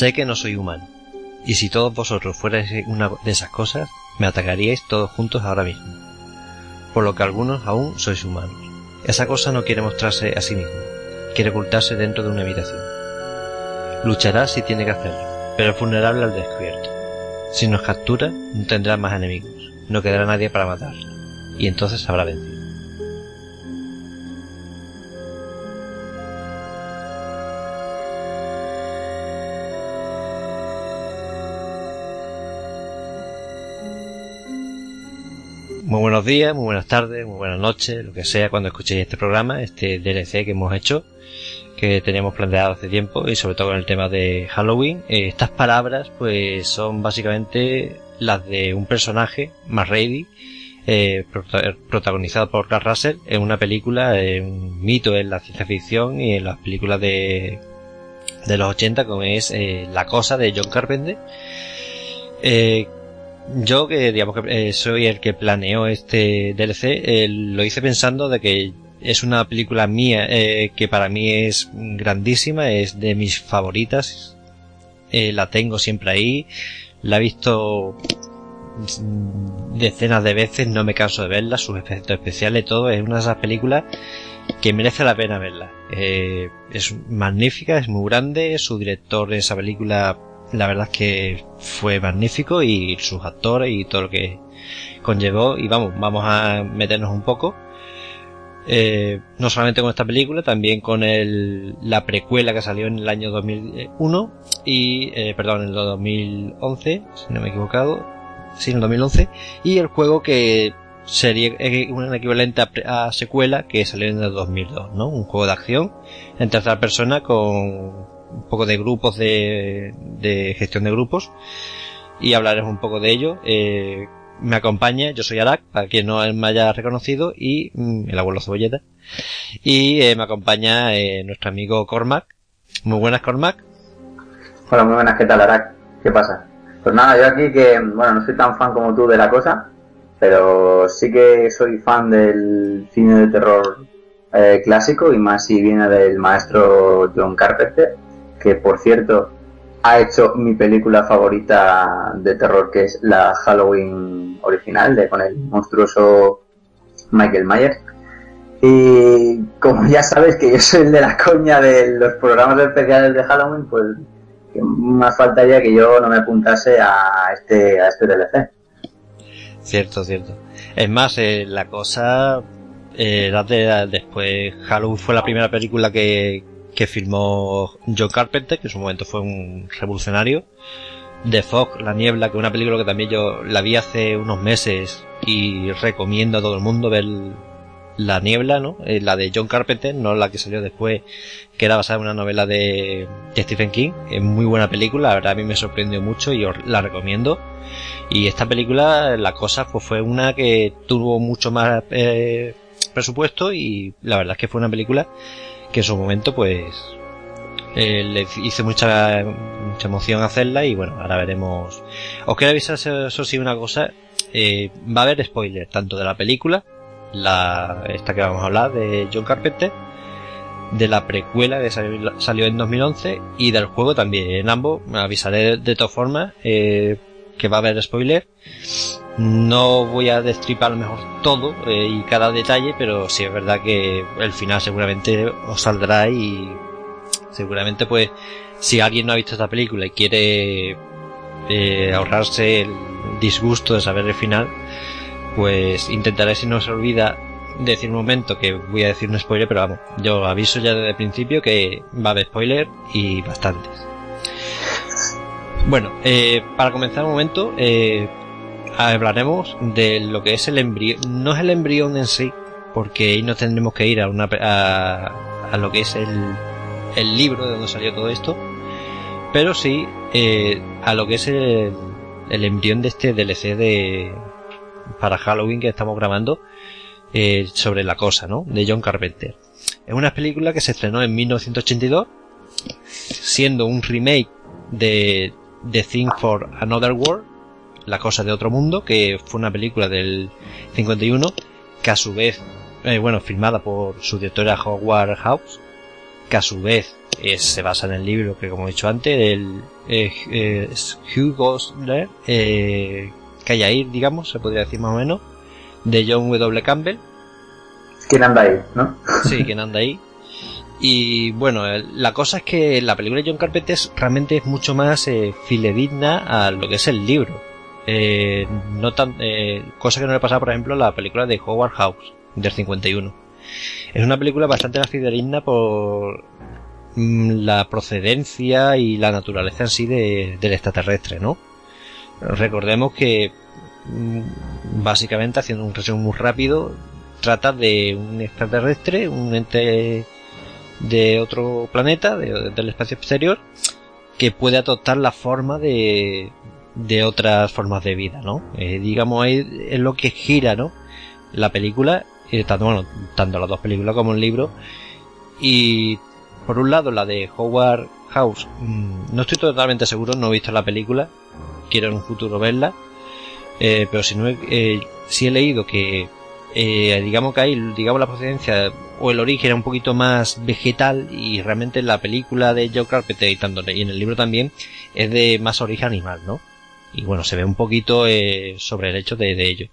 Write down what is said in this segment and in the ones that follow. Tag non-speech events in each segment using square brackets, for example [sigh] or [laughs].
Sé que no soy humano, y si todos vosotros fuerais una de esas cosas, me atacaríais todos juntos ahora mismo. Por lo que algunos aún sois humanos. Esa cosa no quiere mostrarse a sí misma, quiere ocultarse dentro de una habitación. Luchará si tiene que hacerlo, pero es vulnerable al descubierto. Si nos captura, no tendrá más enemigos, no quedará nadie para matarlo, y entonces habrá vencido. Buenos días, muy buenas tardes, muy buenas noches, lo que sea cuando escuchéis este programa, este DLC que hemos hecho, que teníamos planteado hace tiempo y sobre todo con el tema de Halloween. Eh, estas palabras pues son básicamente las de un personaje, más eh, protagonizado por Carl Russell en una película, un mito en la ciencia ficción y en las películas de, de los 80 como es eh, La Cosa de John Carpenter. Yo que digamos que eh, soy el que planeó este DLC, eh, lo hice pensando de que es una película mía eh, que para mí es grandísima, es de mis favoritas, la tengo siempre ahí, la he visto decenas de veces, no me canso de verla, sus efectos especiales, todo, es una de esas películas que merece la pena verla. es magnífica, es muy grande, su director de esa película la verdad es que fue magnífico y sus actores y todo lo que conllevó y vamos, vamos a meternos un poco. Eh, no solamente con esta película, también con el, la precuela que salió en el año 2001 y, eh, perdón, en el 2011, si no me he equivocado, sí, en el 2011, y el juego que sería un equivalente a, secuela que salió en el 2002, ¿no? Un juego de acción en tercera persona con un poco de grupos de, de gestión de grupos y hablaremos un poco de ello. Eh, me acompaña, yo soy Arak, para quien no me haya reconocido, y mm, el abuelo Cebolleta. Y eh, me acompaña eh, nuestro amigo Cormac. Muy buenas, Cormac. Hola, muy buenas, ¿qué tal, Arak? ¿Qué pasa? Pues nada, yo aquí que, bueno, no soy tan fan como tú de la cosa, pero sí que soy fan del cine de terror eh, clásico y más si viene del maestro John Carpenter que por cierto ha hecho mi película favorita de terror, que es la Halloween original, de con el monstruoso Michael Myers. Y como ya sabes que yo soy el de la coña de los programas especiales de Halloween, pues más faltaría que yo no me apuntase a este, a este DLC. Cierto, cierto. Es más, eh, la cosa eh, después Halloween fue la primera película que, que filmó John Carpenter, que en su momento fue un revolucionario. The Fog, La Niebla, que es una película que también yo la vi hace unos meses y recomiendo a todo el mundo ver La Niebla, ¿no? Eh, la de John Carpenter, no la que salió después, que era basada en una novela de, Stephen King. Es muy buena película, la verdad a mí me sorprendió mucho y os la recomiendo. Y esta película, la cosa pues fue una que tuvo mucho más eh, presupuesto y la verdad es que fue una película que en su momento pues eh, le hice mucha, mucha emoción hacerla y bueno, ahora veremos. Os quiero avisar eso, sí una cosa, eh, va a haber spoiler tanto de la película, la esta que vamos a hablar de John Carpenter, de la precuela que salió, en 2011 y del juego también. En ambos avisaré de, todas formas eh, que va a haber spoiler. No voy a destripar mejor todo eh, y cada detalle, pero sí es verdad que el final seguramente os saldrá y seguramente pues si alguien no ha visto esta película y quiere eh, ahorrarse el disgusto de saber el final, pues intentaré si no se olvida decir un momento que voy a decir un spoiler, pero vamos, yo aviso ya desde el principio que va a haber spoiler y bastantes. Bueno, eh, para comenzar un momento, eh, hablaremos de lo que es el embrión. No es el embrión en sí, porque ahí nos tendremos que ir a, una, a, lo que es el, el, libro de donde salió todo esto, pero sí eh, a lo que es el, el, embrión de este DLC de para Halloween que estamos grabando eh, sobre la cosa, ¿no? De John Carpenter. Es una película que se estrenó en 1982, siendo un remake de The Thing for Another World, la cosa de otro mundo, que fue una película del 51, que a su vez, eh, bueno, filmada por su directora Howard House, que a su vez se basa en el libro que, como he dicho antes, el eh, Hugh Gosler, eh, Callair, digamos, se podría decir más o menos, de John W. Campbell. ¿Quién anda ahí, no? Sí, ¿quién anda ahí? Y bueno, la cosa es que la película de John Carpenter realmente es mucho más eh, filedigna a lo que es el libro. Eh, no tan, eh, cosa que no le pasaba, por ejemplo, a la película de Howard House, del 51. Es una película bastante fidedigna por mm, la procedencia y la naturaleza en sí del extraterrestre, ¿no? Recordemos que, mm, básicamente, haciendo un resumen muy rápido, trata de un extraterrestre, un ente de otro planeta, del espacio exterior, que puede adoptar la forma de, de otras formas de vida, ¿no? Eh, digamos, es, es, lo que gira, ¿no? La película, eh, tanto, bueno, tanto las dos películas como el libro. Y por un lado, la de Howard House, mmm, no estoy totalmente seguro, no he visto la película, quiero en un futuro verla, eh, pero si no, eh, sí he leído que digamos que ahí, digamos la procedencia o el origen era un poquito más vegetal y realmente en la película de Joe Carpenter y, tanto, y en el libro también es de más origen animal, ¿no? Y bueno, se ve un poquito eh, sobre el hecho de, de, ello.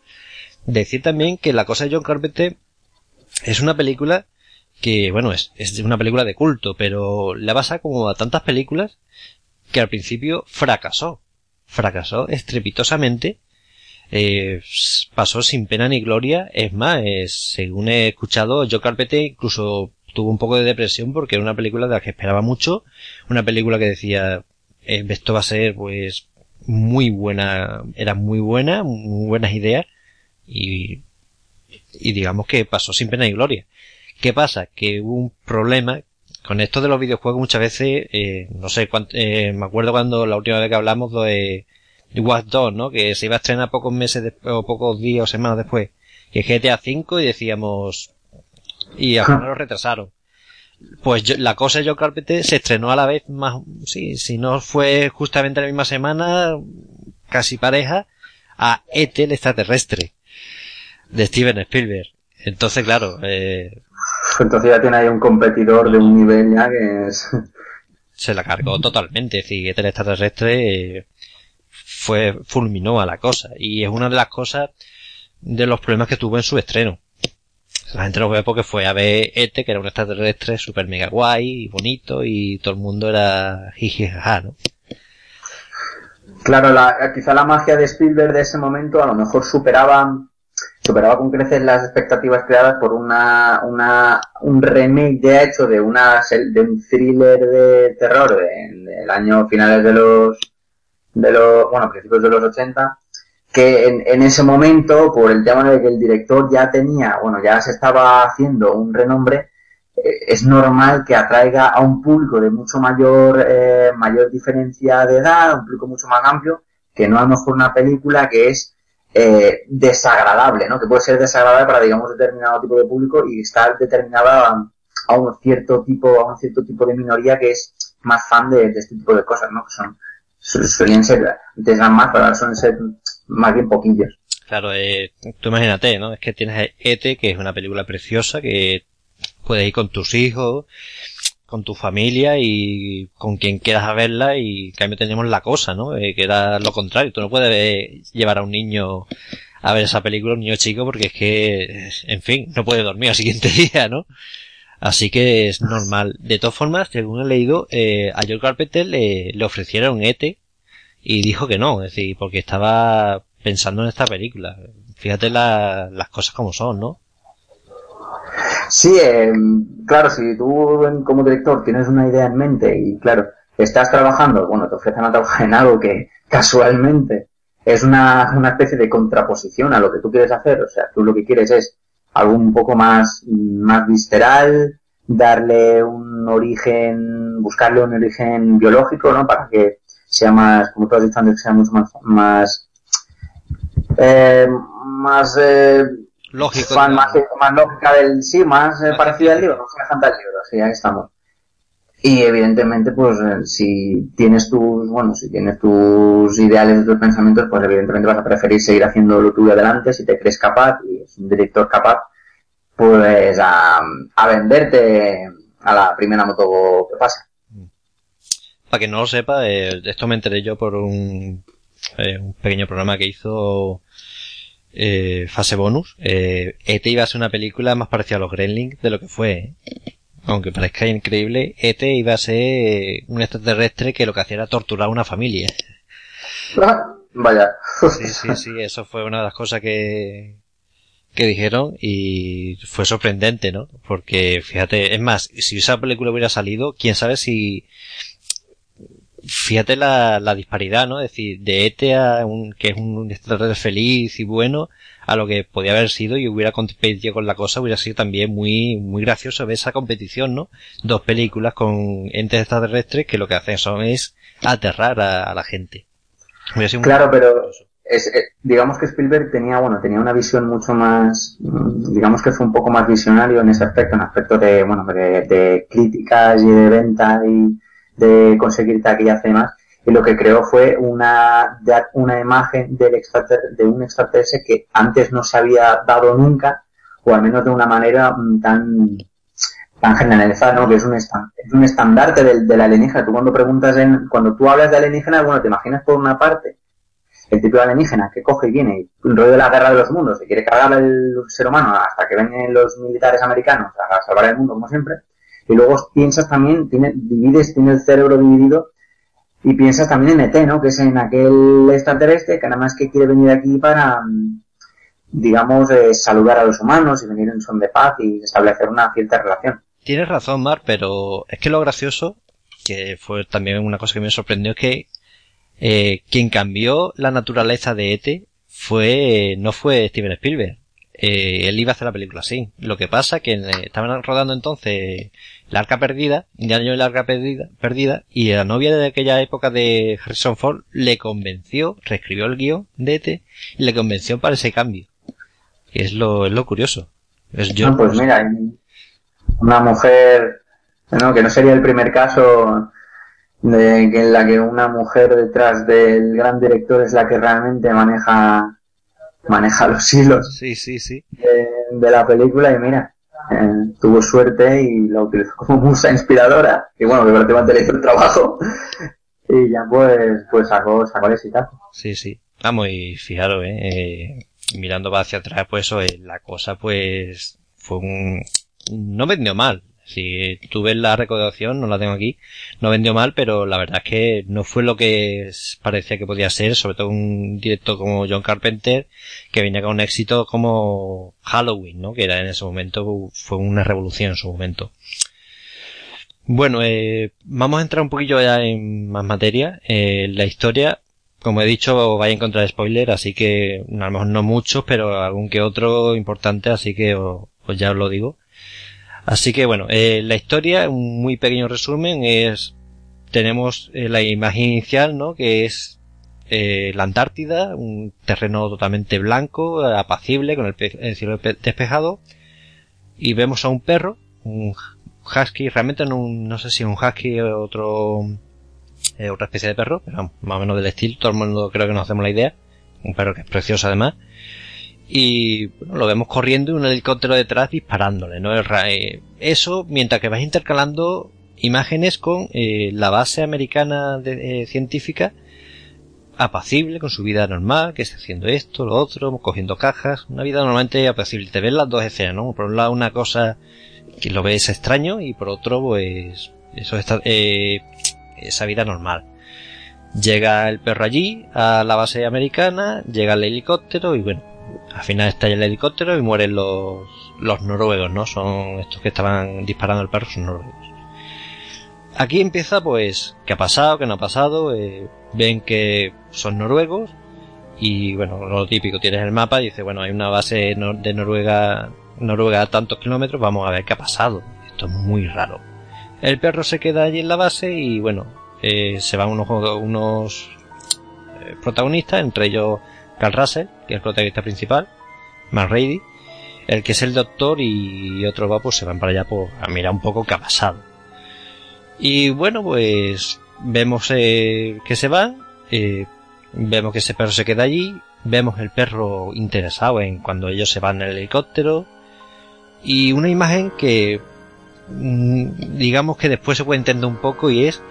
Decir también que la cosa de John Carpenter es una película que, bueno, es, es una película de culto, pero la basa como a tantas películas que al principio fracasó. Fracasó estrepitosamente eh, pasó sin pena ni gloria. Es más, según he escuchado, Joe Carpete incluso tuvo un poco de depresión porque era una película de la que esperaba mucho. Una película que decía, eh, esto va a ser pues muy buena, era muy buena, muy buenas ideas y, y digamos que pasó sin pena ni gloria. ¿Qué pasa? Que hubo un problema con esto de los videojuegos muchas veces, eh, no sé, cuánto, eh, me acuerdo cuando la última vez que hablamos de Watch 2, ¿no? Que se iba a estrenar pocos meses después, o pocos días o semanas después. Que GTA 5 y decíamos, y al final lo retrasaron. Pues yo, la cosa de Joe Carpenter se estrenó a la vez más, sí, si no fue justamente la misma semana, casi pareja, a E.T. el extraterrestre, de Steven Spielberg. Entonces, claro, eh, Entonces ya tiene ahí un competidor de un nivel ya que es... Se la cargó totalmente, es decir, E.T. el extraterrestre, eh, fue, fulminó a la cosa. Y es una de las cosas de los problemas que tuvo en su estreno. La gente lo ve porque fue a ver este, que era un extraterrestre super mega guay y bonito y todo el mundo era jijijaja, ¿no? Claro, la, quizá la magia de Spielberg de ese momento a lo mejor superaba, superaba con creces las expectativas creadas por una, una, un remake de hecho de una, de un thriller de terror del año finales de los, de los, bueno, principios de los 80, que en, en, ese momento, por el tema de que el director ya tenía, bueno, ya se estaba haciendo un renombre, eh, es normal que atraiga a un público de mucho mayor, eh, mayor diferencia de edad, un público mucho más amplio, que no a lo mejor una película que es eh, desagradable, ¿no? Que puede ser desagradable para, digamos, determinado tipo de público y estar determinada a, un cierto tipo, a un cierto tipo de minoría que es más fan de, de este tipo de cosas, ¿no? Que son suelen ser, antes eran más, pero suelen ser más bien poquillos. Claro, eh, tú imagínate, ¿no? Es que tienes E.T., que es una película preciosa, que puedes ir con tus hijos, con tu familia y con quien quieras verla y en tenemos la cosa, ¿no? Eh, que era lo contrario. Tú no puedes llevar a un niño a ver esa película, un niño chico, porque es que, en fin, no puede dormir al siguiente [laughs] día, ¿no? Así que es normal. De todas formas, según he leído, eh, a George Carpenter le, le ofrecieron ET y dijo que no, es decir, porque estaba pensando en esta película. Fíjate la, las cosas como son, ¿no? Sí, eh, claro, si tú como director tienes una idea en mente y claro, estás trabajando, bueno, te ofrecen a trabajar en algo que [laughs] casualmente es una, una especie de contraposición a lo que tú quieres hacer, o sea, tú lo que quieres es algo un poco más, más visceral, darle un origen, buscarle un origen biológico, ¿no? Para que sea más, como tú has dicho antes, sea mucho más, más, eh, más, eh, lógico, más, más, más, lógica del, sí, más eh, parecida al libro, más semejante al libro, sí, ahí estamos. Y evidentemente, pues, si tienes tus, bueno, si tienes tus ideales, tus pensamientos, pues evidentemente vas a preferir seguir haciendo lo tuyo adelante si te crees capaz y es un director capaz, pues a, a venderte a la primera moto que pasa. Para que no lo sepa, eh, esto me enteré yo por un, eh, un pequeño programa que hizo eh, Fase Bonus. Eh, ET iba a ser una película más parecida a los Gremlins de lo que fue. Aunque parezca increíble, ET iba a ser un extraterrestre que lo que hacía era torturar a una familia. Vaya. Sí, sí, sí, eso fue una de las cosas que, que dijeron y fue sorprendente, ¿no? Porque fíjate, es más, si esa película hubiera salido, quién sabe si fíjate la, la disparidad, ¿no? Es decir, de ETE a un, que es un extraterrestre feliz y bueno, a lo que podía haber sido y hubiera competido con la cosa, hubiera sido también muy, muy gracioso ver esa competición, ¿no? Dos películas con entes extraterrestres que lo que hacen son es aterrar a, la gente. claro, pero es, eh, digamos que Spielberg tenía, bueno, tenía una visión mucho más, mm, digamos que fue un poco más visionario en ese aspecto, en aspecto de, bueno, de, de críticas y de venta y de conseguir taquillas y demás. Y lo que creó fue una, una imagen del de un extraterrestre que antes no se había dado nunca, o al menos de una manera mm, tan, tan generalizada, ¿no? Que es un, es un estandarte del, del alienígena. Tú cuando preguntas en, cuando tú hablas de alienígena, bueno, te imaginas por una parte el tipo de alienígena que coge y viene y rollo de la guerra de los mundos y quiere cargar al ser humano hasta que vengan los militares americanos a salvar el mundo como siempre. Y luego piensas también, tiene, divides, tiene el cerebro dividido y piensas también en ET, ¿no? Que es en aquel extraterrestre que nada más que quiere venir aquí para, digamos, eh, saludar a los humanos y venir en son de paz y establecer una cierta relación. Tienes razón, Mar, pero es que lo gracioso, que fue también una cosa que me sorprendió, es que eh, quien cambió la naturaleza de ET fue, no fue Steven Spielberg. Eh, él iba a hacer la película así. Lo que pasa que eh, estaban rodando entonces La Arca Perdida, ya y la Arca Perdida, perdida, y la novia de aquella época de Harrison Ford le convenció, reescribió el guion de ET y le convenció para ese cambio. Y es lo, es lo curioso. Es yo. pues mira, una mujer, no, que no sería el primer caso de que en la que una mujer detrás del gran director es la que realmente maneja maneja los hilos sí, sí, sí. De, la película y mira [laughs] tuvo suerte y la utilizó como musa inspiradora y bueno que prácticamente le hizo el trabajo. [laughs] Y ya pues pues sacó sacó el exitazo. Sí sí. Vamos y fijaros eh, eh mirando hacia atrás pues eso eh, la cosa pues fue un no vendió mal si tú ves la recaudación, no la tengo aquí, no vendió mal, pero la verdad es que no fue lo que parecía que podía ser, sobre todo un directo como John Carpenter, que venía con un éxito como Halloween, ¿no? Que era en ese momento, fue una revolución en su momento. Bueno, eh, vamos a entrar un poquillo ya en más materia. Eh, la historia, como he dicho, vais a encontrar spoiler, así que a lo mejor no muchos, pero algún que otro importante, así que os, ya os lo digo. Así que bueno, eh, la historia, un muy pequeño resumen, es tenemos eh, la imagen inicial, ¿no? Que es eh, la Antártida, un terreno totalmente blanco, apacible, con el, cielo despejado, y vemos a un perro, un husky, realmente no, no sé si un husky o otro, otra especie de perro, pero más o menos del estilo, todo el mundo creo que nos hacemos la idea, un perro que es precioso además, y lo vemos corriendo y un helicóptero detrás disparándole, ¿no? Eh, eso mientras que vas intercalando imágenes con eh, la base americana de, eh, científica apacible con su vida normal, que está haciendo esto, lo otro, cogiendo cajas, una vida normalmente apacible. Te ves las dos escenas, ¿no? Por un lado una cosa que lo ves extraño y por otro pues eso está, esa vida normal. Llega el perro allí, a la base americana, llega el helicóptero y bueno, al final estalla el helicóptero y mueren los, los noruegos, ¿no? Son estos que estaban disparando al perro, son noruegos. Aquí empieza pues, ¿qué ha pasado? ¿Qué no ha pasado? Eh, ven que son noruegos y bueno, lo típico, tienes el mapa y dice, bueno, hay una base de Noruega, Noruega a tantos kilómetros, vamos a ver qué ha pasado. Esto es muy raro. El perro se queda allí en la base y bueno, eh, se van unos, unos eh, protagonistas, entre ellos Carl Russell, que es el protagonista principal, Matt el que es el doctor y otros va pues se van para allá pues, a mirar un poco qué ha pasado. Y bueno, pues vemos eh, que se van, eh, vemos que ese perro se queda allí, vemos el perro interesado en cuando ellos se van en el helicóptero y una imagen que mm, digamos que después se puede entender un poco y es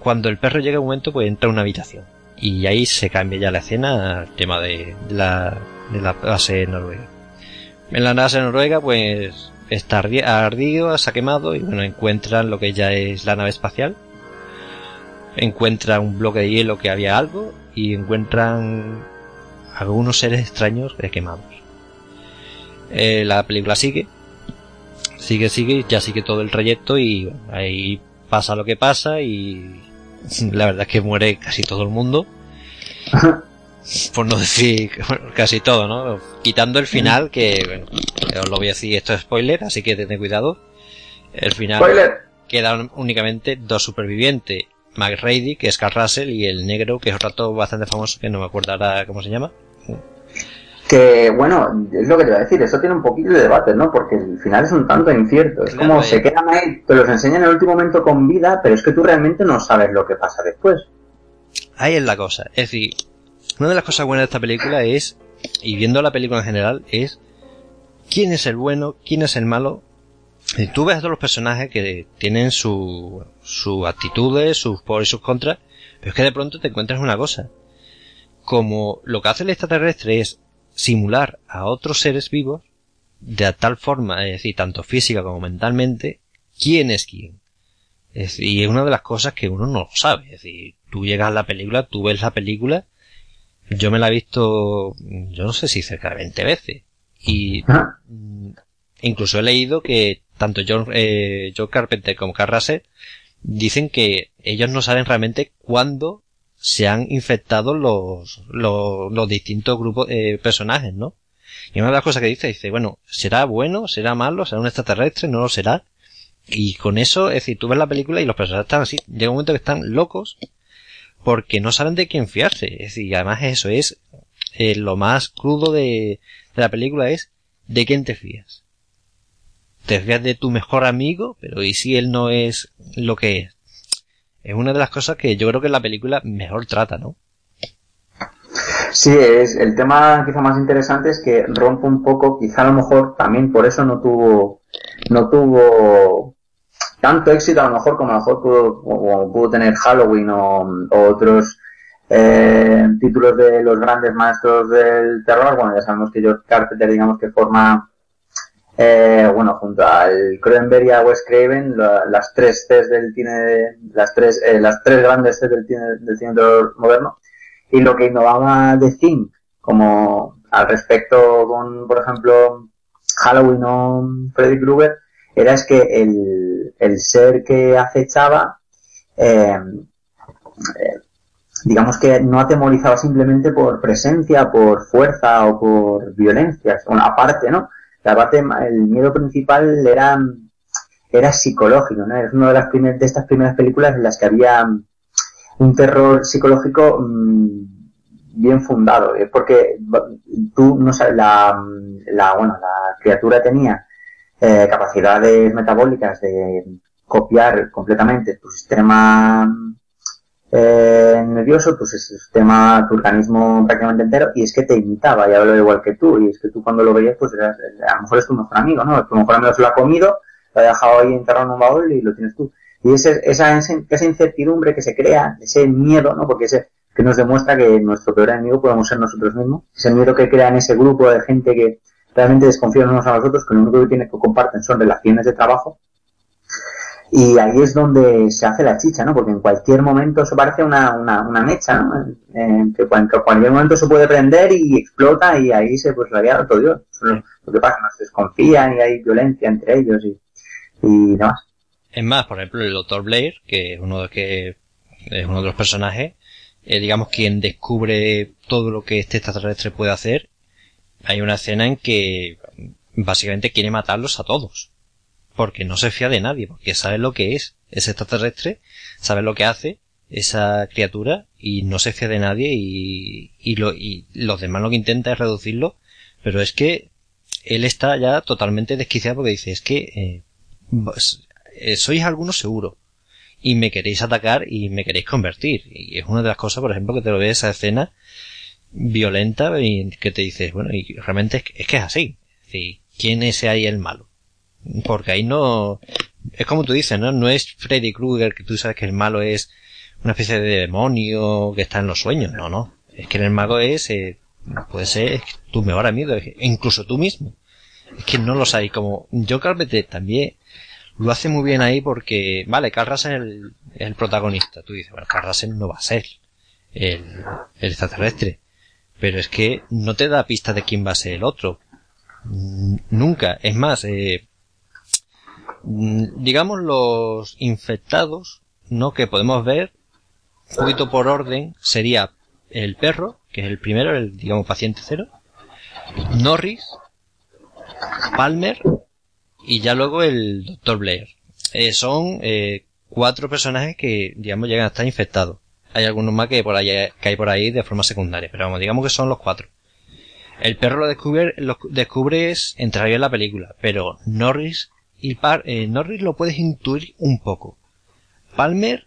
cuando el perro llega un momento, pues entra a una habitación. Y ahí se cambia ya la escena al tema de, la, de la base noruega. En la base noruega, pues está ardido, se ha quemado y bueno, encuentran lo que ya es la nave espacial. Encuentran un bloque de hielo que había algo y encuentran algunos seres extraños quemados. Eh, la película sigue, sigue, sigue, ya sigue todo el trayecto y ahí pasa lo que pasa y [laughs] la verdad es que muere casi todo el mundo. Por no decir [laughs] casi todo, ¿no? Quitando el final, que bueno, os lo voy a decir, esto es spoiler, así que tened cuidado. El final quedan únicamente dos supervivientes. McRady, que es Carl Russell, y el negro, que es un rato bastante famoso, que no me acuerdo ahora cómo se llama. Que bueno, es lo que te iba a decir, eso tiene un poquito de debate, ¿no? Porque el final es un tanto incierto. Es como se quedan ahí, te los enseñan en el último momento con vida, pero es que tú realmente no sabes lo que pasa después. Ahí es la cosa. Es decir, una de las cosas buenas de esta película es, y viendo la película en general, es quién es el bueno, quién es el malo. Y tú ves a todos los personajes que tienen su, sus actitudes, sus pros y sus contras, pero es que de pronto te encuentras una cosa. Como lo que hace el extraterrestre es simular a otros seres vivos de tal forma, es decir, tanto física como mentalmente, quién es quién. Es y es una de las cosas que uno no sabe. Es decir, tú llegas a la película, tú ves la película, yo me la he visto, yo no sé si cerca de 20 veces. Y mm, incluso he leído que tanto John, eh, John Carpenter como Carl dicen que ellos no saben realmente cuándo se han infectado los, los, los distintos grupos de personajes, ¿no? Y una de las cosas que dice, dice, bueno, ¿será bueno? ¿Será malo? ¿Será un extraterrestre? ¿No lo será? Y con eso, es decir, tú ves la película y los personajes están así, llega un momento que están locos porque no saben de quién fiarse. Es decir, además eso es eh, lo más crudo de, de la película es de quién te fías. Te fías de tu mejor amigo, pero ¿y si él no es lo que es? Es una de las cosas que yo creo que la película mejor trata, ¿no? Sí, es el tema quizá más interesante es que rompe un poco, quizá a lo mejor también por eso no tuvo, no tuvo tanto éxito a lo mejor como a lo mejor pudo, pudo tener Halloween o, otros eh, títulos de los grandes maestros del terror. Bueno, ya sabemos que George Carpenter, digamos que forma eh, bueno, junto al Cronenberg y a Wes Craven, las tres Cs del cine, las tres, eh, las tres grandes Cs del cine, del cine moderno. Y lo que innovaba The Thing, como al respecto con, por ejemplo, Halloween o Freddy Krueger, era es que el, el ser que acechaba, eh, eh, digamos que no atemorizaba simplemente por presencia, por fuerza o por violencia, bueno, aparte, ¿no? La parte, el miedo principal era, era psicológico, ¿no? Es una de las primeras, de estas primeras películas en las que había un terror psicológico mm, bien fundado, es porque tú no sabes, la, la, bueno, la criatura tenía eh, capacidades metabólicas de copiar completamente tu sistema eh, nervioso, pues es sistema, tu organismo prácticamente entero, y es que te imitaba, ya lo igual que tú, y es que tú cuando lo veías, pues eras, a lo mejor es tu mejor amigo, ¿no? Tu mejor amigo se lo ha comido, lo ha dejado ahí enterrado en un baúl y lo tienes tú. Y ese, esa, esa incertidumbre que se crea, ese miedo, ¿no? Porque ese, que nos demuestra que nuestro peor enemigo podemos ser nosotros mismos, ese miedo que crea en ese grupo de gente que realmente desconfían unos a nosotros, que lo único que tiene que comparten son relaciones de trabajo, y ahí es donde se hace la chicha, ¿no? Porque en cualquier momento eso parece una, una, una mecha, ¿no? Que, en cualquier momento se puede prender y explota y ahí se pues la todo Dios. Lo que pasa, no se desconfían y hay violencia entre ellos y, y demás. Es más, por ejemplo, el Dr. Blair, que es uno de que es uno de los personajes, digamos quien descubre todo lo que este extraterrestre puede hacer, hay una escena en que básicamente quiere matarlos a todos porque no se fía de nadie, porque sabe lo que es ese extraterrestre, sabe lo que hace esa criatura y no se fía de nadie y, y, lo, y los demás lo que intenta es reducirlo, pero es que él está ya totalmente desquiciado porque dice, es que eh, eh, sois algunos seguro y me queréis atacar y me queréis convertir. Y es una de las cosas, por ejemplo, que te lo ves esa escena violenta y que te dices, bueno, y realmente es que es, así. Es ¿quién es ahí el malo? Porque ahí no, es como tú dices, ¿no? No es Freddy Krueger, que tú sabes que el malo es una especie de demonio que está en los sueños. No, no. Es que el mago es, eh, puede ser tu mejor amigo, incluso tú mismo. Es que no lo sabes. Como John Carpenter también lo hace muy bien ahí porque, vale, Carl Russell es el, el protagonista. Tú dices, bueno, Carl Russell no va a ser el, el extraterrestre. Pero es que no te da pista de quién va a ser el otro. Nunca. Es más, eh, digamos los infectados, ¿no? Que podemos ver, un poquito por orden, sería el perro, que es el primero, el, digamos, paciente cero, Norris, Palmer, y ya luego el Dr. Blair. Eh, son eh, cuatro personajes que, digamos, llegan a estar infectados. Hay algunos más que por que hay por ahí de forma secundaria, pero vamos, digamos que son los cuatro. El perro lo descubre, lo descubres entraría en la película, pero Norris y Par, eh, Norris lo puedes intuir un poco. Palmer,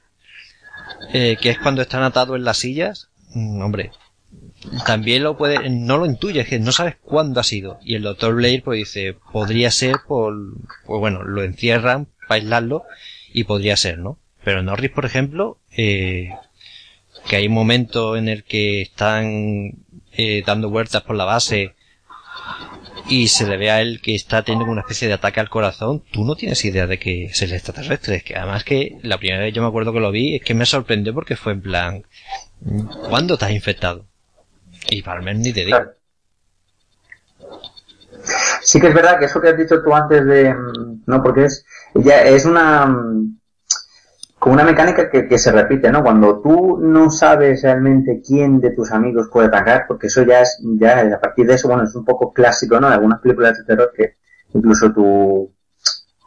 eh, que es cuando están atados en las sillas, mm, hombre, también lo puede, no lo intuyes, que no sabes cuándo ha sido. Y el doctor Blair pues dice, podría ser por, pues bueno, lo encierran para aislarlo y podría ser, ¿no? Pero Norris, por ejemplo, eh, que hay un momento en el que están eh, dando vueltas por la base y se le ve a él que está teniendo una especie de ataque al corazón, tú no tienes idea de que es el extraterrestre. Es que además que la primera vez yo me acuerdo que lo vi, es que me sorprendió porque fue en plan, ¿cuándo estás infectado? Y Palmer ni te digo. Sí que es verdad que eso que has dicho tú antes de, mm, no, porque es, ya es una, como una mecánica que, se repite, ¿no? Cuando tú no sabes realmente quién de tus amigos puede atacar, porque eso ya es, ya a partir de eso, bueno, es un poco clásico, ¿no? De algunas películas de terror que incluso tu,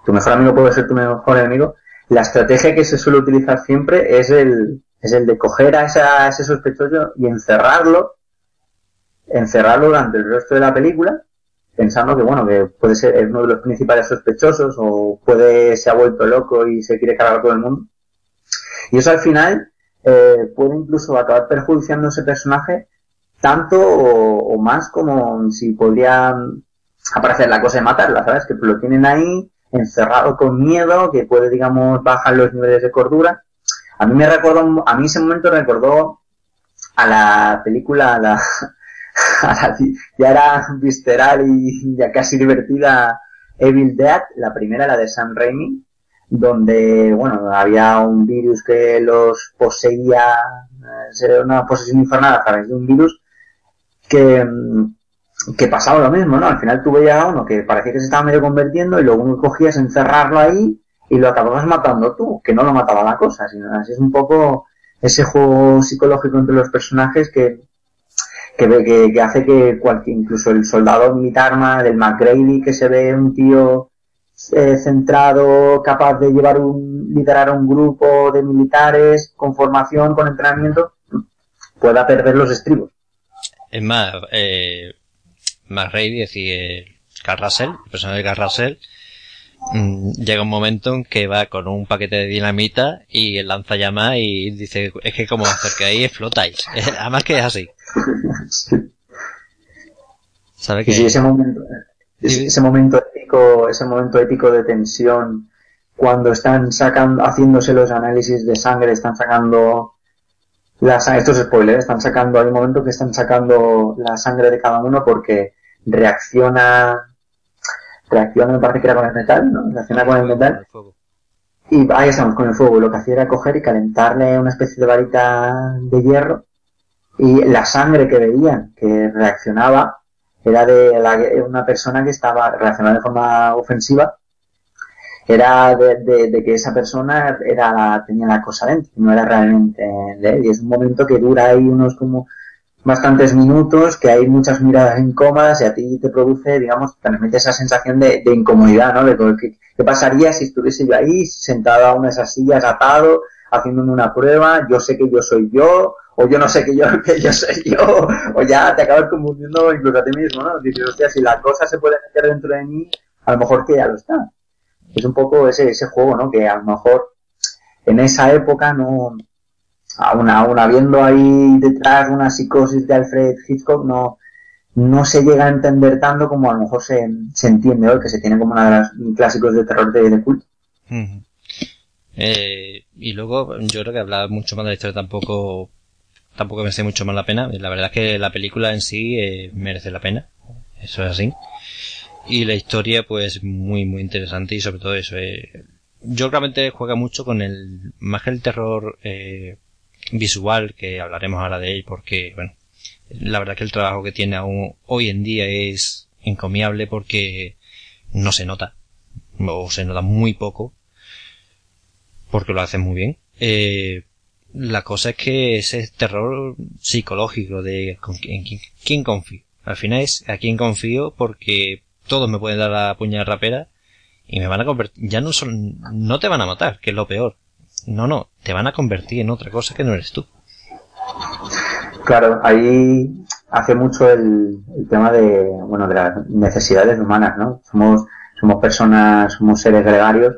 tu mejor amigo puede ser tu mejor enemigo. La estrategia que se suele utilizar siempre es el, es el de coger a, esa, ese sospechoso y encerrarlo encerrarlo durante el resto de la película, pensando que bueno, que puede ser uno de los principales sospechosos o puede se ha vuelto loco y se quiere cargar todo el mundo. Y eso al final eh, puede incluso acabar perjudiciando a ese personaje tanto o, más como si podría aparecer la cosa de matarla, ¿sabes? Que lo tienen ahí encerrado con miedo, que puede, digamos, bajar los niveles de cordura. A mí me recordó, a mí ese momento recordó a la película, a la, [laughs] ya era visceral y ya casi divertida Evil Dead, la primera, la de Sam Raimi, donde, bueno, había un virus que los poseía, eh, una posesión infernal a través de un virus que, que pasaba lo mismo, ¿no? Al final tú veías a uno que parecía que se estaba medio convirtiendo y luego cogías encerrarlo ahí y lo acababas matando tú, que no lo mataba la cosa, sino así es un poco ese juego psicológico entre los personajes que, que, que, hace que cualquier, incluso el soldado militar del McGrady, que se ve un tío eh, centrado, capaz de llevar un, liderar un grupo de militares con formación, con entrenamiento, pueda perder los estribos. Es más, eh, McGrady, es decir, Carl Russell, el personaje de Carl Russell, mm, llega un momento en que va con un paquete de dinamita y lanza llamas y dice, es que como ahí explotáis. [laughs] Además que es así [laughs] sí. ¿Sabe que... ese momento, ese momento épico, ese momento épico de tensión, cuando están sacando, haciéndose los análisis de sangre, están sacando la sangre, esto es spoiler, están sacando, hay un momento que están sacando la sangre de cada uno porque reacciona, reacciona, me parece que era con el metal, ¿no? Reacciona con el metal. Y ahí estamos, con el fuego. Lo que hacía era coger y calentarle una especie de varita de hierro y la sangre que veían que reaccionaba era de una persona que estaba reaccionando de forma ofensiva era de, que esa persona era tenía la cosa dentro no era realmente de él. Y es un momento que dura ahí unos como bastantes minutos que hay muchas miradas incómodas y a ti te produce digamos realmente esa sensación de, incomodidad no de qué, qué pasaría si estuviese yo ahí sentado a una de esas sillas atado haciéndome una prueba yo sé que yo soy yo o yo no sé que yo, [laughs] que yo soy yo, o ya te acabas confundiendo incluso a ti mismo, ¿no? Dices, hostia, si la cosa se puede meter dentro de mí, a lo mejor que ya lo está. Es un poco ese, ese juego, ¿no? Que a lo mejor en esa época no, aún, aún habiendo ahí detrás una psicosis de Alfred Hitchcock, no, no se llega a entender tanto como a lo mejor se, se entiende hoy, que se tiene como una de los clásicos de terror de culto. Eh, y luego, yo creo que hablar mucho más de la historia tampoco, tampoco me hace mucho más la pena. La verdad es que la película en sí eh, merece la pena. Eso es así. Y la historia, pues, muy, muy interesante y sobre todo eso. Eh, yo realmente juega mucho con el, más que el terror, eh, visual, que hablaremos ahora de él porque, bueno, la verdad que el trabajo que tiene aún hoy en día es encomiable porque no se nota, o se nota muy poco, porque lo hace muy bien. Eh, la cosa es que ese terror psicológico de en quién, confío. Al final es a quién confío porque todos me pueden dar la puñal rapera y me van a convertir, ya no son, no te van a matar, que es lo peor. No, no, te van a convertir en otra cosa que no eres tú. Claro, ahí hace mucho el, tema de, bueno, de las necesidades humanas, ¿no? Somos, somos personas, somos seres gregarios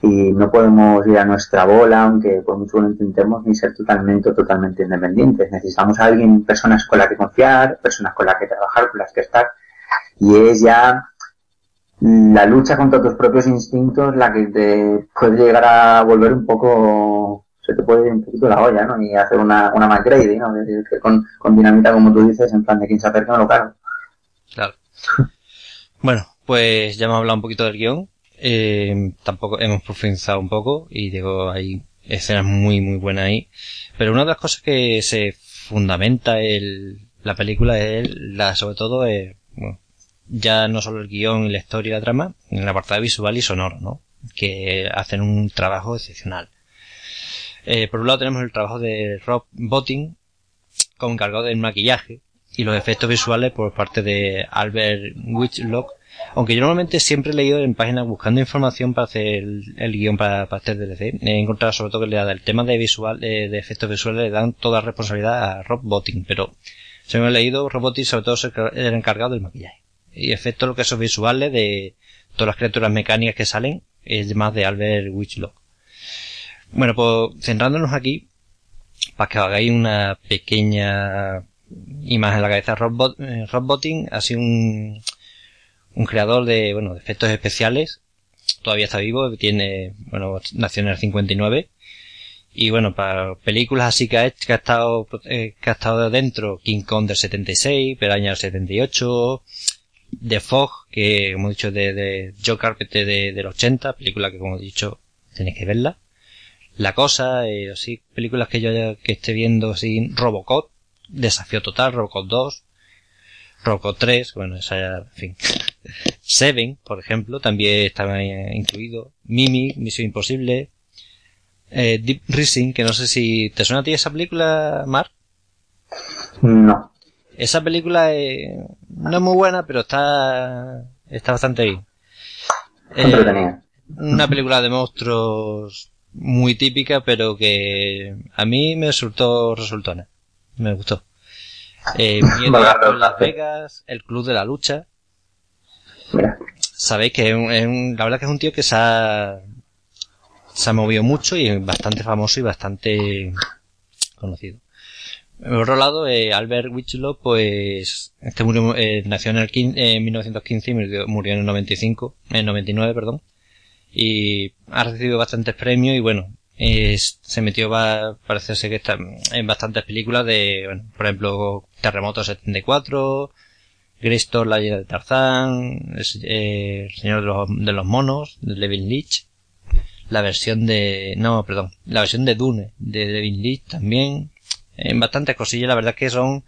y no podemos ir a nuestra bola, aunque por mucho lo intentemos, ni ser totalmente totalmente independientes. Necesitamos a alguien, personas con las que confiar, personas con las que trabajar, con las que estar. Y es ya la lucha contra tus propios instintos la que te puede llegar a volver un poco se te puede ir un poquito la olla, ¿no? Y hacer una, una McGrady, ¿no? con, con dinamita, como tú dices, en plan de quien se acerca no lo cago. Claro. [laughs] bueno, pues ya hemos hablado un poquito del guion. Eh, tampoco hemos profundizado un poco y digo, hay escenas muy, muy buenas ahí. Pero una de las cosas que se fundamenta el, la película es la, sobre todo, es, bueno, ya no solo el guion y la historia y la trama, en la apartado visual y sonoro, ¿no? Que hacen un trabajo excepcional. Eh, por un lado tenemos el trabajo de Rob Botting, como encargado del maquillaje y los efectos visuales por parte de Albert Witchlock, aunque yo normalmente siempre he leído en páginas buscando información para hacer el, guion para, para este DLC, he encontrado sobre todo que le da el tema de visual, de, efectos visuales le dan toda responsabilidad a Rob Botting, pero según he leído, Rob Botting sobre todo es el encargado del maquillaje. Y efecto lo que son visuales de todas las criaturas mecánicas que salen es más de Albert Witchlock. Bueno, pues centrándonos aquí, para que hagáis una pequeña imagen en la cabeza, Rob, eh, Botting ha un, un creador de, bueno, de efectos especiales. Todavía está vivo, tiene, bueno, nació en el 59. Y bueno, para películas así que ha, que ha estado, eh, que ha estado dentro, King Kong del 76, Peraña del 78, The Fog, que como he dicho de, de Joe Carpenter de, del 80, película que como he dicho tenéis que verla. La Cosa, eh, así, películas que yo que esté viendo, así, Robocop, Desafío Total, Robocop 2, Robocop 3, bueno, esa ya, en fin. Seven, por ejemplo, también estaba incluido. Mimi, Misión Imposible. Eh, Deep Rising, que no sé si, ¿te suena a ti esa película, Mark? No. Esa película eh, no es muy buena, pero está, está bastante bien. Eh, una película de monstruos muy típica, pero que a mí me resultó resultona. Me gustó. Eh, [laughs] Miedo a Las Vegas, El Club de la Lucha. Sabéis que es un, la verdad que es un tío que se ha, se ha movido mucho y es bastante famoso y bastante conocido. Por otro lado, eh, Albert Wichlow, pues, este murió, eh, nació en el en 1915 y murió, murió en el 95, en el 99, perdón y ha recibido bastantes premios y bueno, se metió, va, parece ser que está en bastantes películas de, bueno, por ejemplo, Terremoto 74, Gristor, la llena de Tarzán, eh, El Señor de los, de los Monos, de Levin Leach, la versión de, no, perdón, la versión de Dune, de Levin Leach también, en bastantes cosillas, la verdad que son,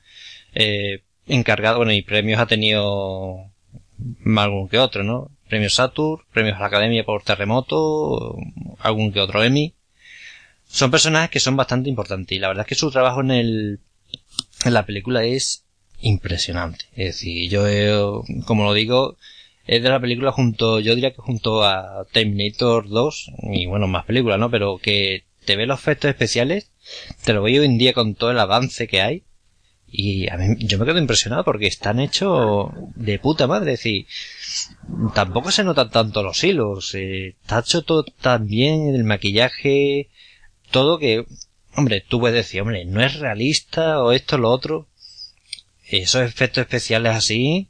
eh, encargados, bueno, y premios ha tenido más algún que otro, ¿no? premios Saturn, premios a la Academia por Terremoto, algún que otro Emmy. Son personajes que son bastante importantes y la verdad es que su trabajo en el, en la película es impresionante. Es decir, yo, como lo digo, es de la película junto, yo diría que junto a Terminator 2 y bueno, más películas, ¿no? Pero que te ve los efectos especiales, te lo veo hoy en día con todo el avance que hay y a mí, yo me quedo impresionado porque están hechos de puta madre. Es decir, tampoco se notan tanto los hilos. Eh, está hecho todo tan bien, el maquillaje, todo que, hombre, tú puedes decir, hombre, no es realista o esto o lo otro. Esos efectos especiales así,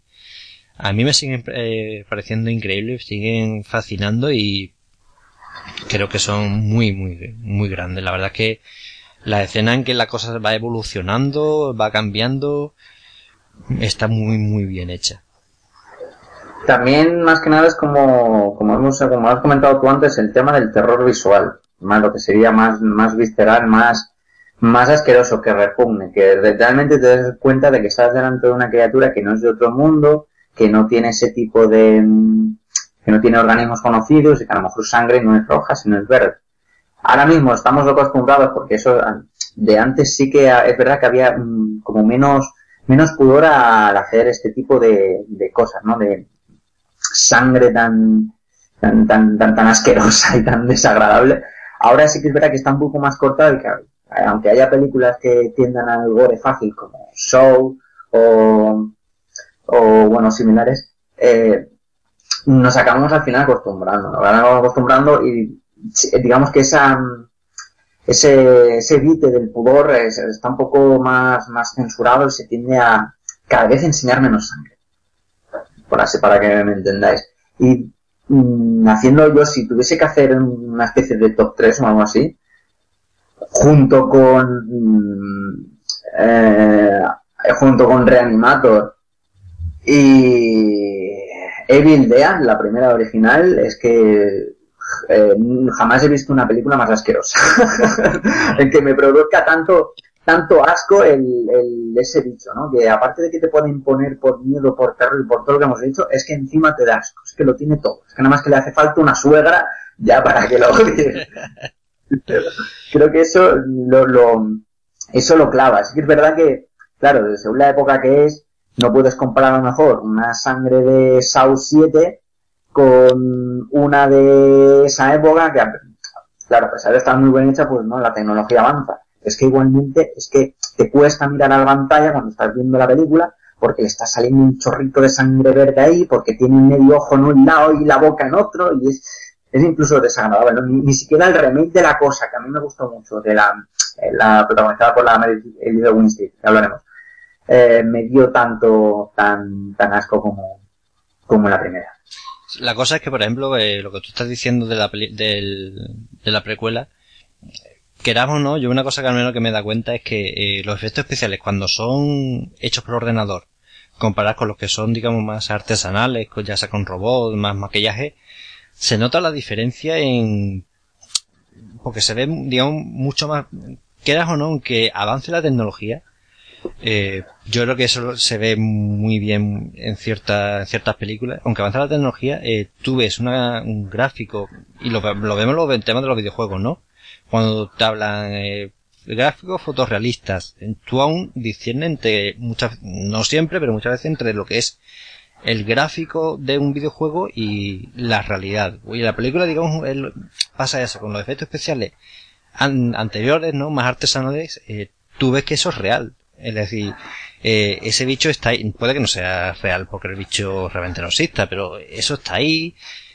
a mí me siguen eh, pareciendo increíbles, siguen fascinando y creo que son muy, muy, muy grandes. La verdad que la escena en que la cosa va evolucionando, va cambiando, está muy, muy bien hecha. También, más que nada, es como, como hemos, como has comentado tú antes, el tema del terror visual. Más lo que sería más, más visceral, más, más asqueroso, que repugne, que realmente te das cuenta de que estás delante de una criatura que no es de otro mundo, que no tiene ese tipo de, que no tiene organismos conocidos y que a lo mejor su sangre no es roja, sino es verde. Ahora mismo estamos acostumbrados porque eso de antes sí que es verdad que había mm, como menos, menos pudor al hacer este tipo de, de cosas, ¿no? De sangre tan, tan, tan, tan, tan asquerosa y tan desagradable. Ahora sí que es verdad que está un poco más cortado y que aunque haya películas que tiendan al gore fácil como Show o, o bueno, similares, eh, nos acabamos al final acostumbrando, nos acabamos acostumbrando y digamos que esa ese, ese vite del pudor está un poco más, más censurado y se tiende a cada vez enseñar menos sangre. Por así, para que me entendáis. Y mm, haciendo yo, si tuviese que hacer una especie de top 3 o algo así, junto con mm, eh, junto con Reanimator y Evil Dead, la primera original, es que eh, jamás he visto una película más asquerosa. [laughs] en que me produzca tanto tanto asco el, el, ese bicho, ¿no? Que aparte de que te pueden poner por miedo, por terror y por todo lo que hemos dicho, es que encima te da asco, es que lo tiene todo. Es que nada más que le hace falta una suegra ya para que lo odies. [laughs] Creo que eso lo, lo, eso lo clava. Sí que es verdad que, claro, según la época que es, no puedes comparar a lo mejor una sangre de Saw 7 con una de esa época que, claro, a pesar de estar muy bien hecha, pues no, la tecnología avanza. Es que igualmente, es que te cuesta mirar a la pantalla cuando estás viendo la película, porque le está saliendo un chorrito de sangre verde ahí, porque tiene medio ojo en un lado y la boca en otro, y es, es incluso desagradable. Ni, siquiera el remake de la cosa, que a mí me gustó mucho, de la, eh, la protagonizada por la Elida Winstead, que hablaremos, eh, me dio tanto, tan, tan asco como, como la primera. La cosa es que, por ejemplo, eh, lo que tú estás diciendo de la, del, de la precuela, queramos o no, yo una cosa que al menos que me da cuenta es que eh, los efectos especiales cuando son hechos por ordenador, comparados con los que son, digamos, más artesanales, ya sea con robots, más maquillaje, se nota la diferencia en, porque se ve, digamos, mucho más, queras o no, aunque avance la tecnología, eh, yo creo que eso se ve muy bien en, ciertas ciertas películas. Aunque avanza la tecnología, eh, tú ves una, un gráfico, y lo, lo vemos en el tema de los videojuegos, ¿no? Cuando te hablan eh, gráficos fotorrealistas, tú aún disciernes entre muchas, no siempre, pero muchas veces entre lo que es el gráfico de un videojuego y la realidad. Y la película, digamos, pasa eso, con los efectos especiales anteriores, ¿no? Más artesanales, eh, tú ves que eso es real. Es decir, eh, ese bicho está ahí, puede que no sea real porque el bicho realmente no exista, pero eso está ahí.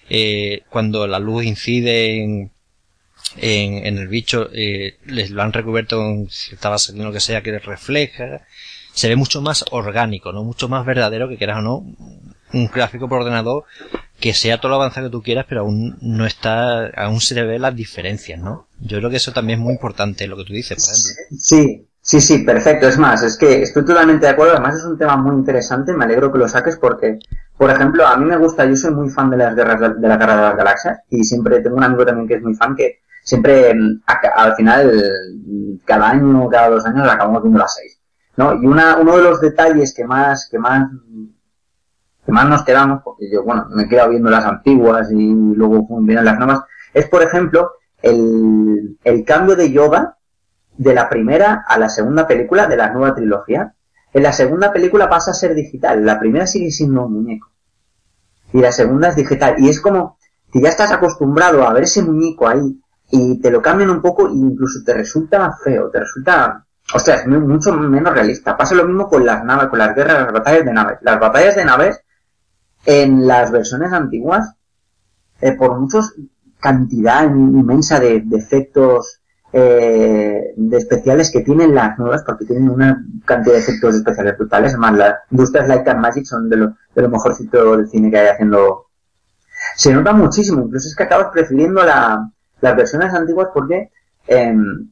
Eh, cuando la luz incide en, en, el bicho, eh, les lo han recubierto con cierta base de lo que sea que refleja. Se ve mucho más orgánico, ¿no? Mucho más verdadero que quieras o no. Un gráfico por ordenador que sea todo lo avanzado que tú quieras, pero aún no está, aún se ve las diferencias, ¿no? Yo creo que eso también es muy importante, lo que tú dices. Sí, Sí, sí, perfecto. Es más, es que estoy totalmente de acuerdo. Además es un tema muy interesante. Me alegro que lo saques porque, por ejemplo, a mí me gusta, yo soy muy fan de las guerras de, la guerra de las galaxias y siempre tengo un amigo también que es muy fan que siempre mm, al final, cada año, cada dos años, acabamos viendo las seis. ¿no? Y una, uno de los detalles que más, que más, que más nos quedamos, porque yo, bueno, me he quedado viendo las antiguas y luego vienen las nuevas, es por ejemplo, el, el cambio de Yoda de la primera a la segunda película de la nueva trilogía. En la segunda película pasa a ser digital, la primera sigue siendo un muñeco. Y la segunda es digital. Y es como que ya estás acostumbrado a ver ese muñeco ahí y te lo cambian un poco e incluso te resulta feo, te resulta, o sea, es mucho menos realista. Pasa lo mismo con las naves, con las guerras, las batallas de naves. Las batallas de naves en las versiones antiguas, eh, por muchos cantidad inmensa de, de efectos eh, de especiales que tienen las nuevas, porque tienen una cantidad de efectos especiales brutales. Además, las industrias Light and Magic son de lo, de lo mejorcito del cine que hay haciendo Se nota muchísimo, incluso es que acabas prefiriendo la, las versiones antiguas porque em,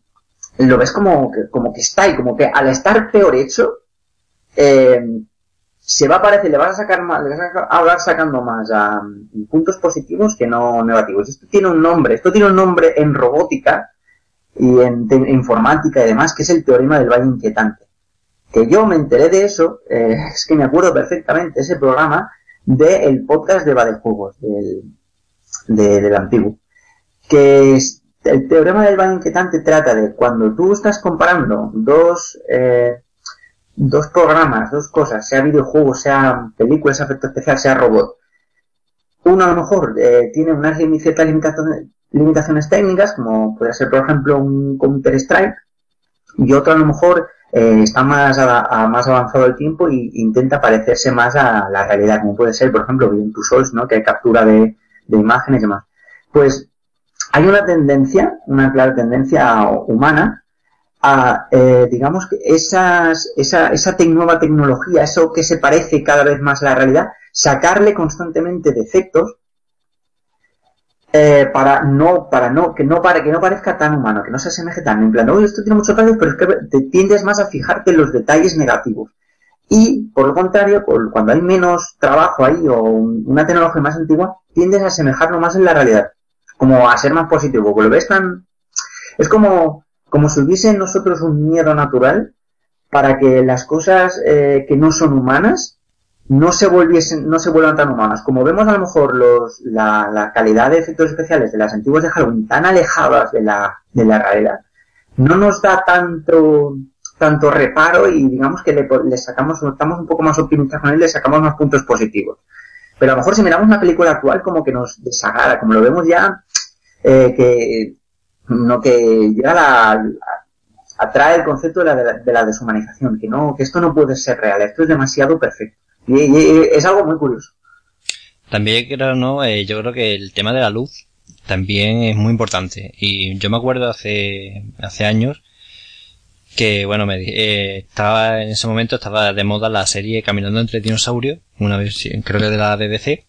lo ves como que, como que está ahí, como que al estar peor hecho, em, se va a parecer, le vas a sacar más, le vas a hablar sacando más a, puntos positivos que no negativos. Esto tiene un nombre, esto tiene un nombre en robótica y en, informática y demás, que es el teorema del valle inquietante. Que yo me enteré de eso, eh, [laughs] es que me acuerdo perfectamente ese programa del podcast de Badejuegos, del, de, del antiguo. Que el teorema del valle inquietante trata de cuando tú estás comparando dos, eh, dos programas, dos cosas, sea videojuegos, sea películas, sea efecto especial, sea robot. Uno a lo mejor eh, tiene unas ciertas limitaciones, técnicas, como puede ser, por ejemplo, un Counter Strike, y otro a lo mejor eh, está más, a, más avanzado el tiempo e intenta parecerse más a la realidad, como puede ser, por ejemplo, Beyond Souls, ¿no? que hay captura de imágenes y demás. Pues hay una tendencia, una clara tendencia humana a, eh, digamos, que esas, esa, esa nueva tecnología, eso que se parece cada vez más a la realidad, sacarle constantemente defectos eh, para no para no que no para que no parezca tan humano que no se asemeje tan. En plan oye esto tiene muchos fallos pero es que te tiendes más a fijarte en los detalles negativos y por lo contrario cuando hay menos trabajo ahí o una tecnología más antigua tiendes a asemejarlo más en la realidad como a ser más positivo porque lo ves tan es como como si hubiese en nosotros un miedo natural para que las cosas eh, que no son humanas no se volviesen, no se vuelvan tan humanas. Como vemos a lo mejor los, la, la, calidad de efectos especiales de las antiguas de Halloween tan alejadas de la, de la realidad, no nos da tanto, tanto reparo y digamos que le, sacamos, estamos un poco más optimistas con él, le sacamos más puntos positivos. Pero a lo mejor si miramos una película actual como que nos desagrada, como lo vemos ya, eh, que, no que llega la, atrae el concepto de la, de la deshumanización, que no, que esto no puede ser real, esto es demasiado perfecto. Y, es algo muy curioso. También creo, ¿no? Eh, yo creo que el tema de la luz también es muy importante. Y yo me acuerdo hace, hace años que, bueno, me, eh, estaba en ese momento estaba de moda la serie Caminando entre dinosaurios, una vez, creo que de la BBC.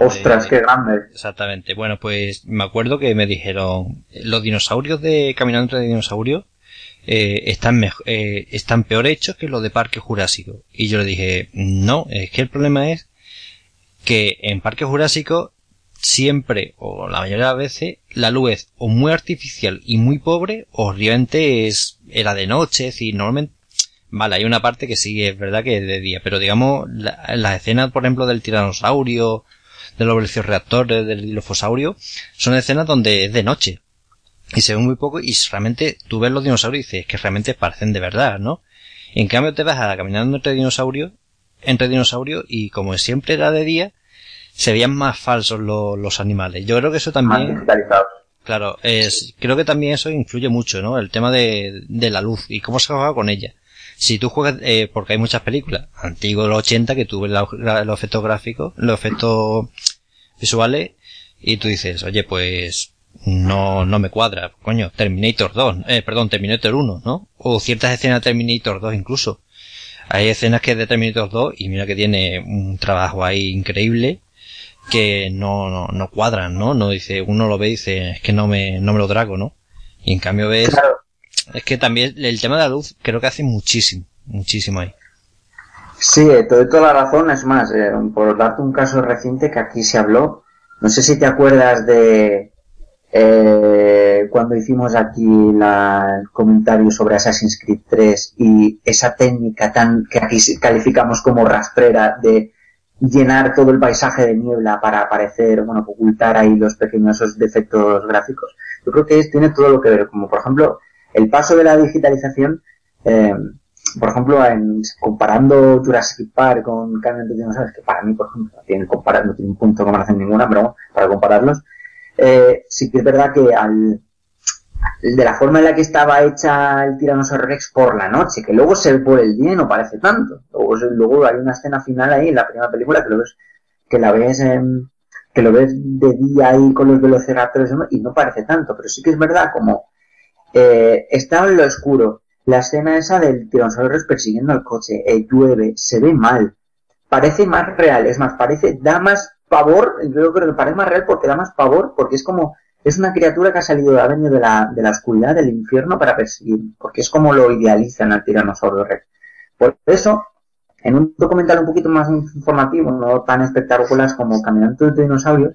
Ostras, qué grande. Exactamente. Bueno, pues me acuerdo que me dijeron, los dinosaurios de Caminando entre dinosaurios eh, están, eh, están peor hechos que los de Parque Jurásico. Y yo le dije, no, es que el problema es que en Parque Jurásico siempre, o la mayoría de las veces, la luz es o muy artificial y muy pobre, o realmente es, era de noche, es decir, normalmente, vale, hay una parte que sí es verdad que es de día, pero digamos, las escenas, por ejemplo, del tiranosaurio, de los reactores, del dilofosaurio, son escenas donde es de noche y se ve muy poco y realmente tú ves los dinosaurios y dices que realmente parecen de verdad, ¿no? En cambio te vas a caminando entre dinosaurios, entre dinosaurios y como siempre era de día, se veían más falsos los, animales. Yo creo que eso también... Claro, es, creo que también eso influye mucho, ¿no? El tema de, de la luz y cómo se juega con ella. Si tú juegas, eh, porque hay muchas películas, antiguos los 80, que tú ves los efectos gráficos, los efectos visuales, y tú dices, oye, pues no, no me cuadra. Coño, Terminator 2, eh, perdón, Terminator 1, ¿no? O ciertas escenas de Terminator 2 incluso. Hay escenas que es de Terminator 2 y mira que tiene un trabajo ahí increíble que no, no, no cuadran, ¿no? No dice, uno lo ve y dice, es que no me, no me lo trago, ¿no? Y en cambio ves, es que también el tema de la luz creo que hace muchísimo, muchísimo ahí. Sí, eh, te doy toda la razón, es más, eh, por darte un caso reciente que aquí se habló, no sé si te acuerdas de, eh, cuando hicimos aquí el comentario sobre Assassin's Creed 3 y esa técnica tan que aquí calificamos como rastrera de llenar todo el paisaje de niebla para aparecer, bueno, ocultar ahí los pequeños defectos gráficos. Yo creo que tiene todo lo que ver, como por ejemplo el paso de la digitalización, eh, por ejemplo, en, comparando Jurassic Park con Carmen de Dinosaurios, que para mí, por ejemplo, no tiene, no tiene un punto de comparación ninguna, pero para compararlos, eh, sí que es verdad que al, de la forma en la que estaba hecha el Tiranosaurio Rex por la noche, que luego se ve por el día no parece tanto. Luego, luego hay una escena final ahí en la primera película que lo ves, que la ves en, que lo ves de día ahí con los velociraptores y no parece tanto, pero sí que es verdad como eh, está en lo oscuro, la escena esa del tiranosaurio Rex persiguiendo al coche, eh, llueve, se ve mal, parece más real, es más, parece, da más pavor, yo creo que parece más real porque da más pavor, porque es como, es una criatura que ha salido, de la, de la oscuridad, del infierno para perseguir, porque es como lo idealizan al tiranosaurio rex. Por eso, en un documental un poquito más informativo, no tan espectacular como Caminante de Dinosaurios,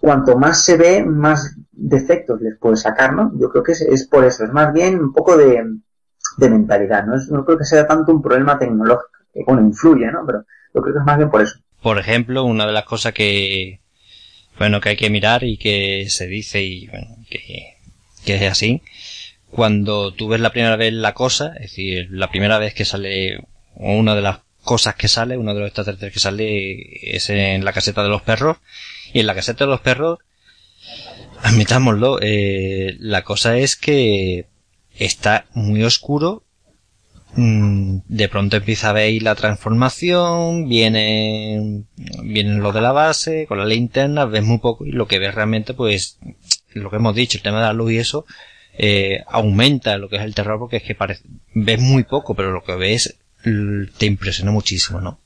cuanto más se ve, más defectos les puede sacar, ¿no? Yo creo que es, por eso, es más bien un poco de, mentalidad, ¿no? Es, no creo que sea tanto un problema tecnológico, que bueno, influye, ¿no? Pero yo creo que es más bien por eso. Por ejemplo, una de las cosas que, bueno, que hay que mirar y que se dice y, bueno, que, que es así, cuando tú ves la primera vez la cosa, es decir, la primera vez que sale, una de las cosas que sale, uno de los extraterrestres que sale es en la caseta de los perros, y en la caseta de los perros, admitámoslo, eh, la cosa es que está muy oscuro, mm, de pronto empieza a ver la transformación, viene, vienen lo de la base, con la linterna, ves muy poco y lo que ves realmente pues, lo que hemos dicho, el tema de la luz y eso, eh, aumenta lo que es el terror porque es que parece, ves muy poco, pero lo que ves te impresiona muchísimo, ¿no?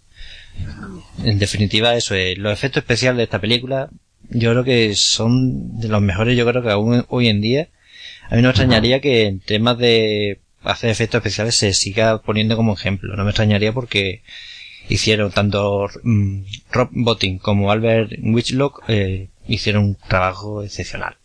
En definitiva, eso es. Los efectos especiales de esta película, yo creo que son de los mejores, yo creo que aún hoy en día. A mí no me extrañaría que en temas de hacer efectos especiales se siga poniendo como ejemplo. No me extrañaría porque hicieron tanto mm, Rob Botting como Albert Witchlock eh, hicieron un trabajo excepcional.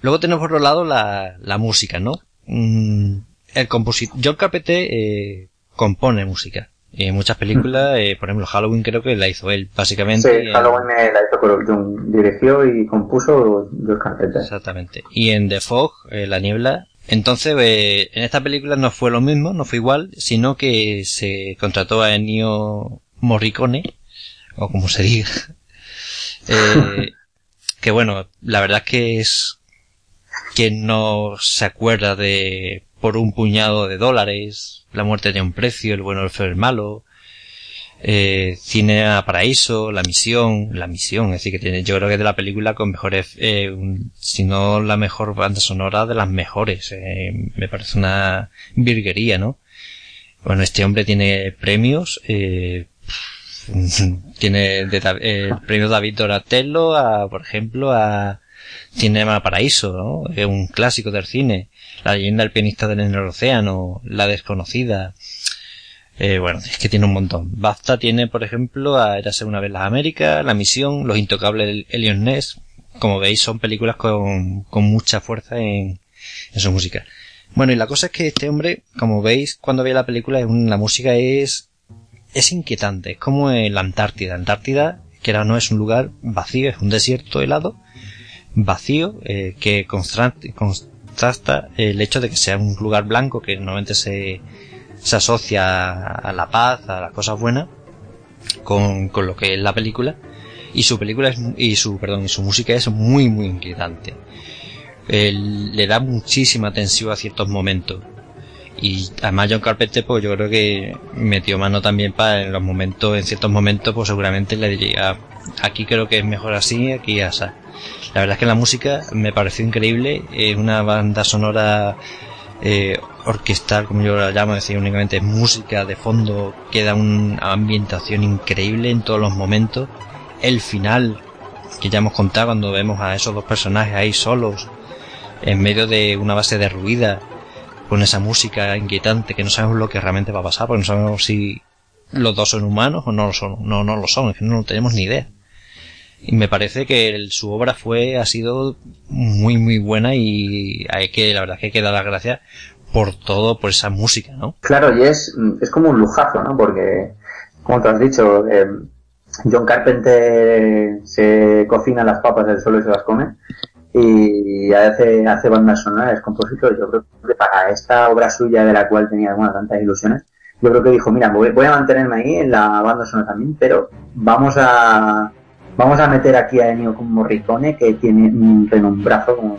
Luego tenemos por otro lado la, la música, ¿no? Mm, el compositor, John Carpenter eh, compone música. Y en muchas películas, eh, por ejemplo, Halloween creo que la hizo él, básicamente. Sí, Halloween la hizo dirigió y compuso John Carpenter. Exactamente. Y en The Fog, eh, La Niebla, entonces, eh, en esta película no fue lo mismo, no fue igual, sino que se contrató a Ennio Morricone, o como se diga. [laughs] eh, que bueno, la verdad es que es que no se acuerda de por un puñado de dólares, La muerte de un precio, El bueno, el el malo, eh, Cine a Paraíso, La Misión, La Misión, es decir, que tiene, yo creo que es de la película con mejores, eh, si no la mejor banda sonora de las mejores, eh, me parece una virguería, ¿no? Bueno, este hombre tiene premios, eh, [laughs] tiene de, eh, el premio David Doratello a, por ejemplo, a Cinema Paraíso, ¿no? Es un clásico del cine. La leyenda del pianista del en el océano, La desconocida. Eh, bueno, es que tiene un montón. Basta tiene, por ejemplo, a Érase una vez las Américas, La Misión, Los Intocables Elion Ness. Como veis, son películas con, con mucha fuerza en, en su música. Bueno, y la cosa es que este hombre, como veis, cuando ve la película, la música es, es inquietante. Es como en la Antártida. Antártida, que ahora no es un lugar vacío, es un desierto helado, vacío, eh, que contrasta el hecho de que sea un lugar blanco que normalmente se, se asocia a la paz, a las cosas buenas, con, con lo que es la película. Y su película es, y su, perdón, y su música es muy, muy inquietante. le da muchísima tensión a ciertos momentos. Y además John Carpenter, pues yo creo que metió mano también para en los momentos, en ciertos momentos, pues seguramente le diría, aquí creo que es mejor así, aquí asa. La verdad es que la música me pareció increíble, es una banda sonora eh, orquestal, como yo la llamo, es decir, únicamente música de fondo que da una ambientación increíble en todos los momentos. El final, que ya hemos contado cuando vemos a esos dos personajes ahí solos, en medio de una base derruida, con esa música inquietante que no sabemos lo que realmente va a pasar, porque no sabemos si los dos son humanos o no lo son, no, no lo son, es que no tenemos ni idea. Y me parece que su obra fue, ha sido muy muy buena y hay que, la verdad que hay que dar las gracias por todo, por esa música, ¿no? Claro, y es, es como un lujazo, ¿no? Porque, como te has dicho, eh, John Carpenter se cocina las papas del suelo y se las come y hace, hace bandas sonoras, compositor. Yo creo que para esta obra suya de la cual tenía bueno, tantas ilusiones, yo creo que dijo, mira, voy, voy a mantenerme ahí en la banda sonora también, pero vamos a Vamos a meter aquí a Ennio como Morricone, que tiene un renombrazo, como.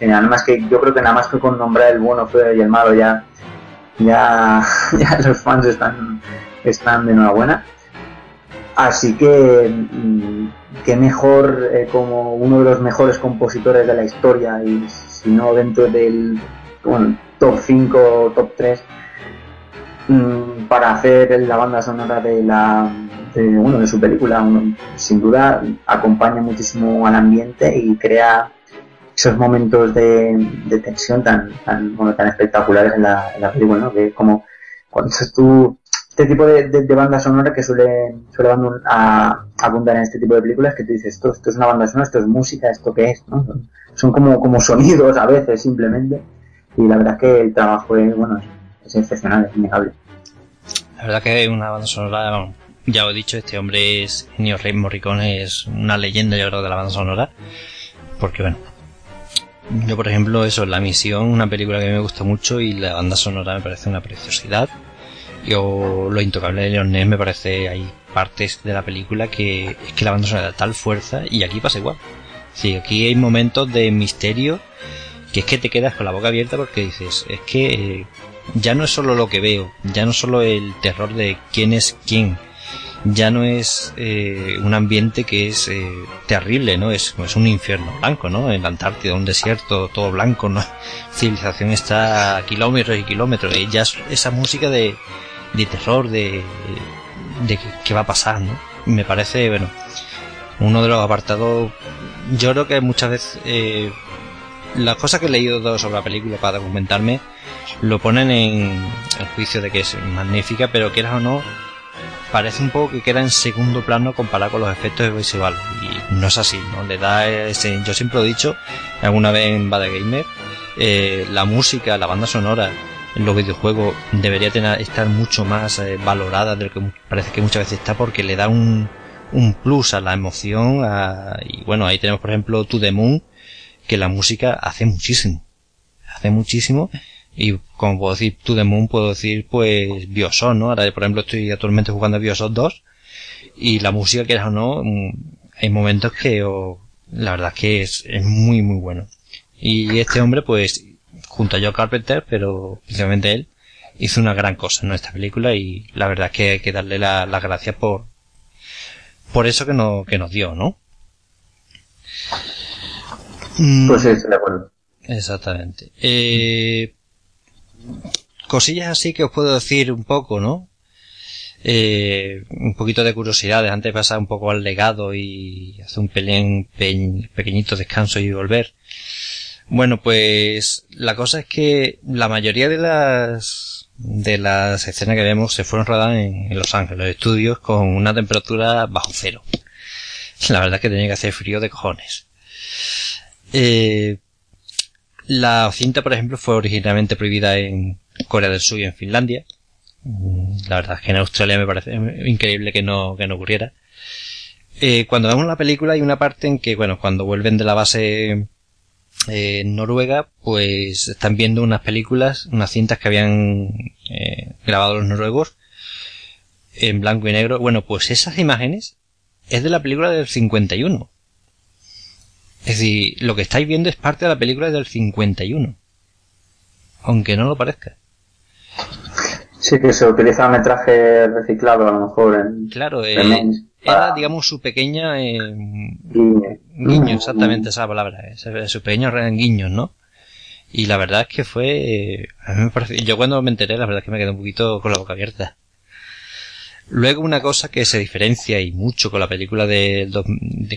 Nada que yo creo que nada más que con nombrar el bueno, feo y el malo ya, ya, [laughs] ya los fans están, están de enhorabuena. Así que, mm, qué mejor eh, como uno de los mejores compositores de la historia y si no dentro del top 5 o top 3 mm, para hacer la banda sonora de la bueno, de su película. sin duda acompaña muchísimo al ambiente y crea esos momentos de, tensión tan, tan, bueno, tan espectaculares en la, en la película, ¿no? Que como cuando tú este tipo de, de, banda sonora que suele, suele abundar en este tipo de películas que tú dices, esto, esto es una banda sonora, esto es música, esto qué es, ¿no? Son como, como sonidos a veces simplemente y la verdad es que el trabajo es, bueno, es, excepcional, es innegable. La verdad que es una banda sonora, ya os he dicho, este hombre es, Nio Rey Morricone es una leyenda yo creo de la banda sonora, porque bueno, yo, por ejemplo, eso, La Misión, una película que me gusta mucho y la banda sonora me parece una preciosidad. Yo, Lo Intocable de Leonel me parece, hay partes de la película que es que la banda sonora da tal fuerza y aquí pasa igual. Sí, aquí hay momentos de misterio que es que te quedas con la boca abierta porque dices, es que eh, ya no es solo lo que veo, ya no es solo el terror de quién es quién, ya no es eh, un ambiente que es eh, terrible, ¿no? Es, es un infierno blanco, ¿no? En la Antártida, un desierto todo blanco, ¿no? [laughs] Civilización está a kilómetros y kilómetros. Y ya esa música de, de terror, de, de qué va a pasar, ¿no? Me parece, bueno, uno de los apartados. Yo creo que muchas veces eh, las cosas que he leído sobre la película para documentarme lo ponen en el juicio de que es magnífica, pero quieras o no, parece un poco que queda en segundo plano comparado con los efectos visuales y no es así, ¿no? Le da ese, yo siempre lo he dicho alguna vez en Bad Gamer, eh, la música, la banda sonora los videojuegos debería tener, estar mucho más eh, valorada de lo que parece que muchas veces está porque le da un, un plus a la emoción y bueno, ahí tenemos por ejemplo To The Moon que la música hace muchísimo, hace muchísimo y como puedo decir To The Moon, puedo decir pues Bioshock, ¿no? Ahora, por ejemplo, estoy actualmente jugando a Bioshock 2 y la música, que o no, mm, hay momentos que la verdad es que es, muy, muy bueno. Y este hombre, pues, junto a Joe Carpenter, pero principalmente él, hizo una gran cosa en esta película y la verdad es que hay que darle las la gracias por, por eso que, no, que nos dio, ¿no? Pues sí, de acuerdo. Exactamente. Eh, cosillas así que os puedo decir un poco, ¿no? Eh, un poquito de curiosidades antes de pasar un poco al legado y hacer un pelín pequeñito descanso y volver. Bueno, pues la cosa es que la mayoría de las de las escenas que vemos se fueron rodadas en, Los Ángeles, los estudios con una temperatura bajo cero. La verdad es que tenía que hacer frío de cojones. Eh, la cinta, por ejemplo, fue originalmente prohibida en Corea del Sur y en Finlandia. La verdad es que en Australia me parece increíble que no, que no ocurriera. Eh, cuando vemos la película hay una parte en que, bueno, cuando vuelven de la base eh, Noruega, pues están viendo unas películas, unas cintas que habían eh, grabado los noruegos en blanco y negro. Bueno, pues esas imágenes es de la película del 51. Es decir, lo que estáis viendo es parte de la película del 51. Aunque no lo parezca. Sí, que se utiliza metraje reciclado a lo mejor en... Claro, eh, era, digamos, su pequeña... Eh, guiño. exactamente esa palabra. Eh, su pequeño guiño, ¿no? Y la verdad es que fue... a mí me parece, yo cuando me enteré, la verdad es que me quedé un poquito con la boca abierta. Luego una cosa que se diferencia y mucho con la película de,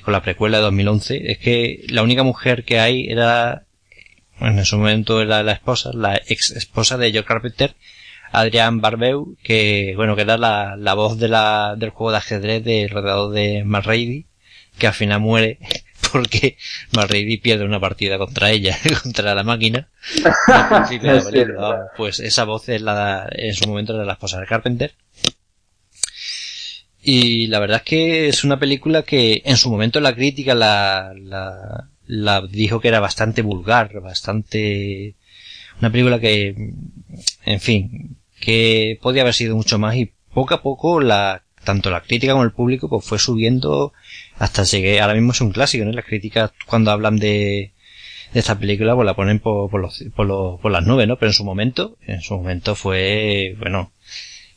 con la precuela de 2011 es que la única mujer que hay era bueno, en su momento era la esposa, la ex esposa de Joe Carpenter, Adrián Barbeu, que bueno que era la, la voz de la, del juego de ajedrez de rodeado de McReady, que al final muere [laughs] porque McReady pierde una partida contra ella, [laughs] contra la máquina. [laughs] pues esa voz es la, en su momento era la esposa de Carpenter. Y la verdad es que es una película que en su momento la crítica la, la, la dijo que era bastante vulgar, bastante... Una película que, en fin, que podía haber sido mucho más y poco a poco la, tanto la crítica como el público pues fue subiendo hasta llegué, ahora mismo es un clásico, ¿no? Las críticas cuando hablan de, de esta película pues la ponen por, los, por, los, por las nubes, ¿no? Pero en su momento, en su momento fue, bueno,